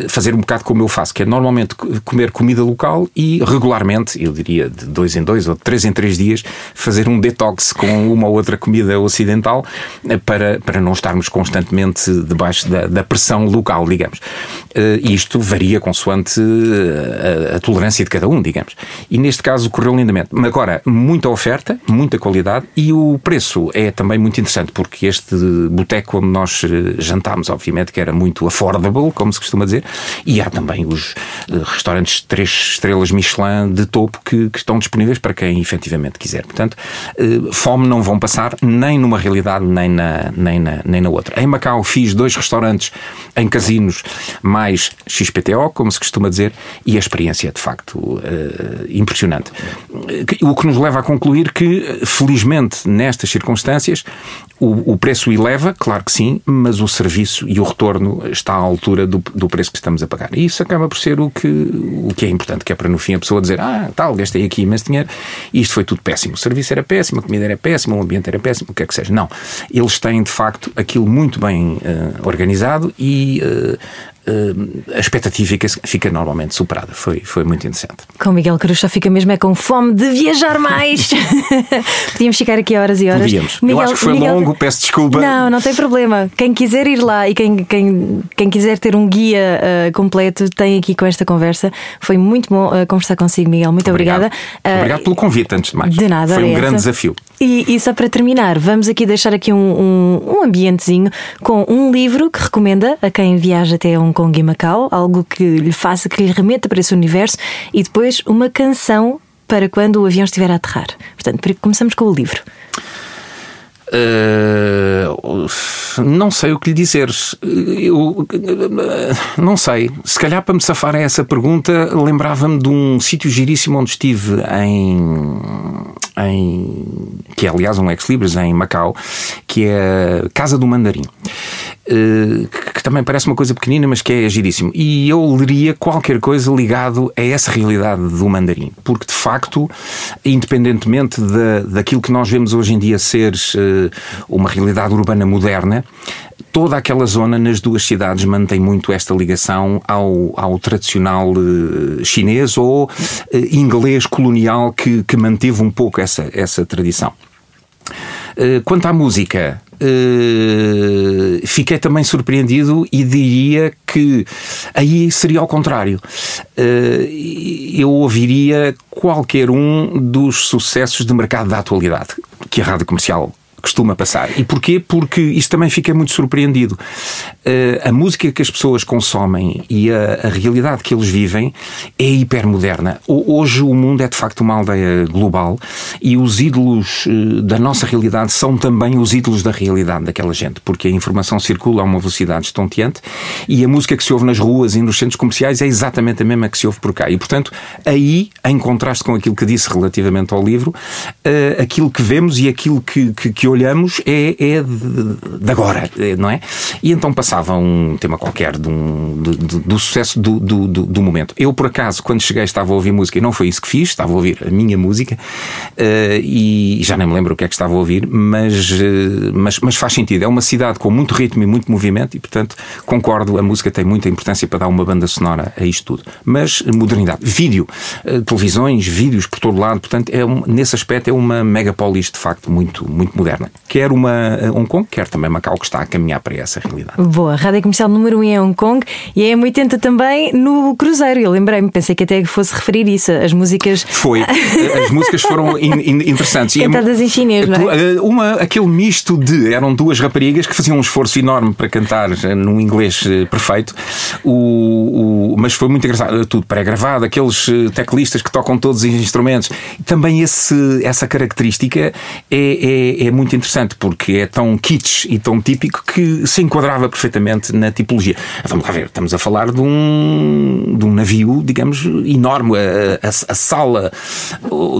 fazer um bocado como eu faço, que é normalmente comer comida local e regularmente, eu diria de dois em dois ou de três em três dias, fazer um detox com uma ou outra comida ocidental uh, para, para não estarmos constantemente debaixo da, da pressão local, digamos. Uh, isto varia consoante a, a, tolerância de cada um, digamos. E neste caso correu lindamente. Agora, muita oferta, muita qualidade e o preço é também muito interessante, porque este boteco onde nós jantámos, obviamente, que era muito affordable, como se costuma dizer, e há também os uh, restaurantes três estrelas Michelin de topo que, que, estão disponíveis para quem efetivamente quiser. Portanto, uh, fome não vão passar nem numa realidade nem na, nem, na, nem na outra. Em Macau fiz dois restaurantes em casinos mais XPTO, como se costuma dizer, e a experiência é de facto uh, impressionante. O que nos leva a concluir que, felizmente, nestas circunstâncias, o, o, preço eleva, claro que sim, mas o serviço e o retorno está à altura do, do, preço que estamos a pagar. E isso acaba por ser o que, o que é importante, que é para no fim a pessoa dizer: Ah, tal, gastei aqui imenso dinheiro e isto foi tudo péssimo. O serviço era péssimo, a comida era péssima, o ambiente era péssimo, o que é que seja. Não. Eles têm de facto aquilo muito bem uh, organizado e uh, a expectativa fica, fica, normalmente superada. Foi, foi muito interessante. Com Miguel Cruz só fica mesmo é com fome de viajar mais. Podíamos ficar aqui horas e horas. Podíamos. Miguel, Eu acho que foi Miguel... longo, peço desculpa. Não, não tem problema. Quem quiser ir lá e quem, quem, quem quiser ter um guia uh, completo, tem aqui com esta conversa. Foi muito bom uh, conversar consigo, Miguel. Muito obrigado. obrigada. Obrigado pelo convite, antes de mais. De nada. Foi um grande desafio. E, e, só para terminar, vamos aqui deixar aqui um, um, um ambientezinho com um livro que recomenda a quem viaja até Hong Kong e Macau algo que lhe faça, que lhe remeta para esse universo e depois uma canção para quando o avião estiver a aterrar. Portanto, começamos com o livro. Uh, não sei o que lhe dizer. Eu não sei. Se calhar para me safar a essa pergunta, lembrava-me de um sítio giríssimo onde estive em, em que é aliás um ex-libris em Macau, que é a Casa do Mandarim. Uh, que também parece uma coisa pequenina, mas que é giríssimo. E eu leria qualquer coisa ligado a essa realidade do mandarim, porque de facto, independentemente da, daquilo que nós vemos hoje em dia ser uh, uma realidade urbana moderna, toda aquela zona nas duas cidades mantém muito esta ligação ao, ao tradicional uh, chinês ou uh, inglês colonial que, que manteve um pouco essa, essa tradição. Quanto à música, Uh, fiquei também surpreendido e diria que aí seria ao contrário. Uh, eu ouviria qualquer um dos sucessos de mercado da atualidade que a rádio comercial costuma passar. E porquê? Porque isto também fica muito surpreendido. Uh, a música que as pessoas consomem e a, a realidade que eles vivem é hipermoderna. Hoje o mundo é de facto uma aldeia global e os ídolos uh, da nossa realidade são também os ídolos da realidade daquela gente, porque a informação circula a uma velocidade estonteante e a música que se ouve nas ruas e nos centros comerciais é exatamente a mesma que se ouve por cá. E, portanto, aí, em contraste com aquilo que disse relativamente ao livro, uh, aquilo que vemos e aquilo que, que, que olhamos é, é de, de, agora, eh, não é? E então passava um tema qualquer de um, de, de, do sucesso do, do, do, do, momento. Eu, por acaso, quando cheguei, estava a ouvir música e não foi isso que fiz, estava a ouvir a minha música uh, e já nem me lembro o que é que estava a ouvir, mas, uh, mas, mas faz sentido. É uma cidade com muito ritmo e muito movimento e, portanto, concordo, a música tem muita importância para dar uma banda sonora a isto tudo. Mas modernidade, vídeo, uh, televisões, vídeos por todo lado, portanto, é um, nesse aspecto é uma megapolis de facto muito, muito moderna. Quer uma Hong Kong, quer também Macau, que está a caminhar para essa realidade. Boa, Rádio Comercial número 1 um em Hong Kong e é M80 também no Cruzeiro. Eu lembrei-me, pensei que até fosse referir isso, as músicas. Foi, as músicas foram in, in, interessantes. Cantadas em chinês, não é? Eh, uma, aquele misto de. Eram duas raparigas que faziam um esforço enorme para cantar eh, num inglês eh, perfeito, o, o mas foi muito engraçado. Tudo pré-gravado, aqueles teclistas que tocam todos os instrumentos. Também esse, essa característica é, é, é muito interessante porque é tão kitsch e tão típico que se enquadrava perfeitamente na tipologia. Vamos lá ver, estamos a falar de um, de um navio, digamos, enorme. A, a, a sala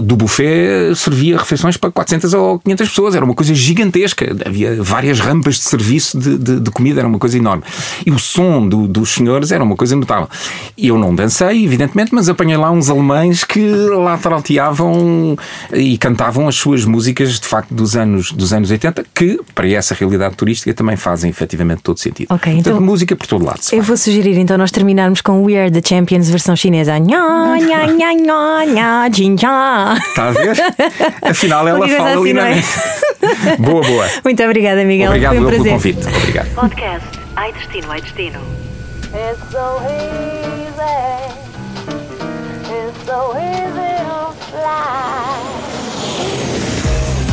do buffet servia refeições para 400 ou 500 pessoas, era uma coisa gigantesca. Havia várias rampas de serviço de, de, de comida, era uma coisa enorme. E o som do, dos senhores era uma coisa notável. Eu não dancei, evidentemente, mas apanhei lá uns alemães que lá trauteavam e cantavam as suas músicas, de facto, dos anos, dos anos 80, que para essa realidade turística também fazem efetivamente todo sentido. Ok, então. Portanto, música por todo lado. Eu vou sugerir então nós terminarmos com We Are the Champions versão chinesa. Nha, nha, nha, nha, nha, nha. Está a ver? Afinal, ela fala assim, ali é? Boa, boa. Muito obrigada, Miguel. Obrigado Foi um pelo convite. Obrigado. Podcast Ai Destino, Ai Destino. It's so easy. It's so easy to fly.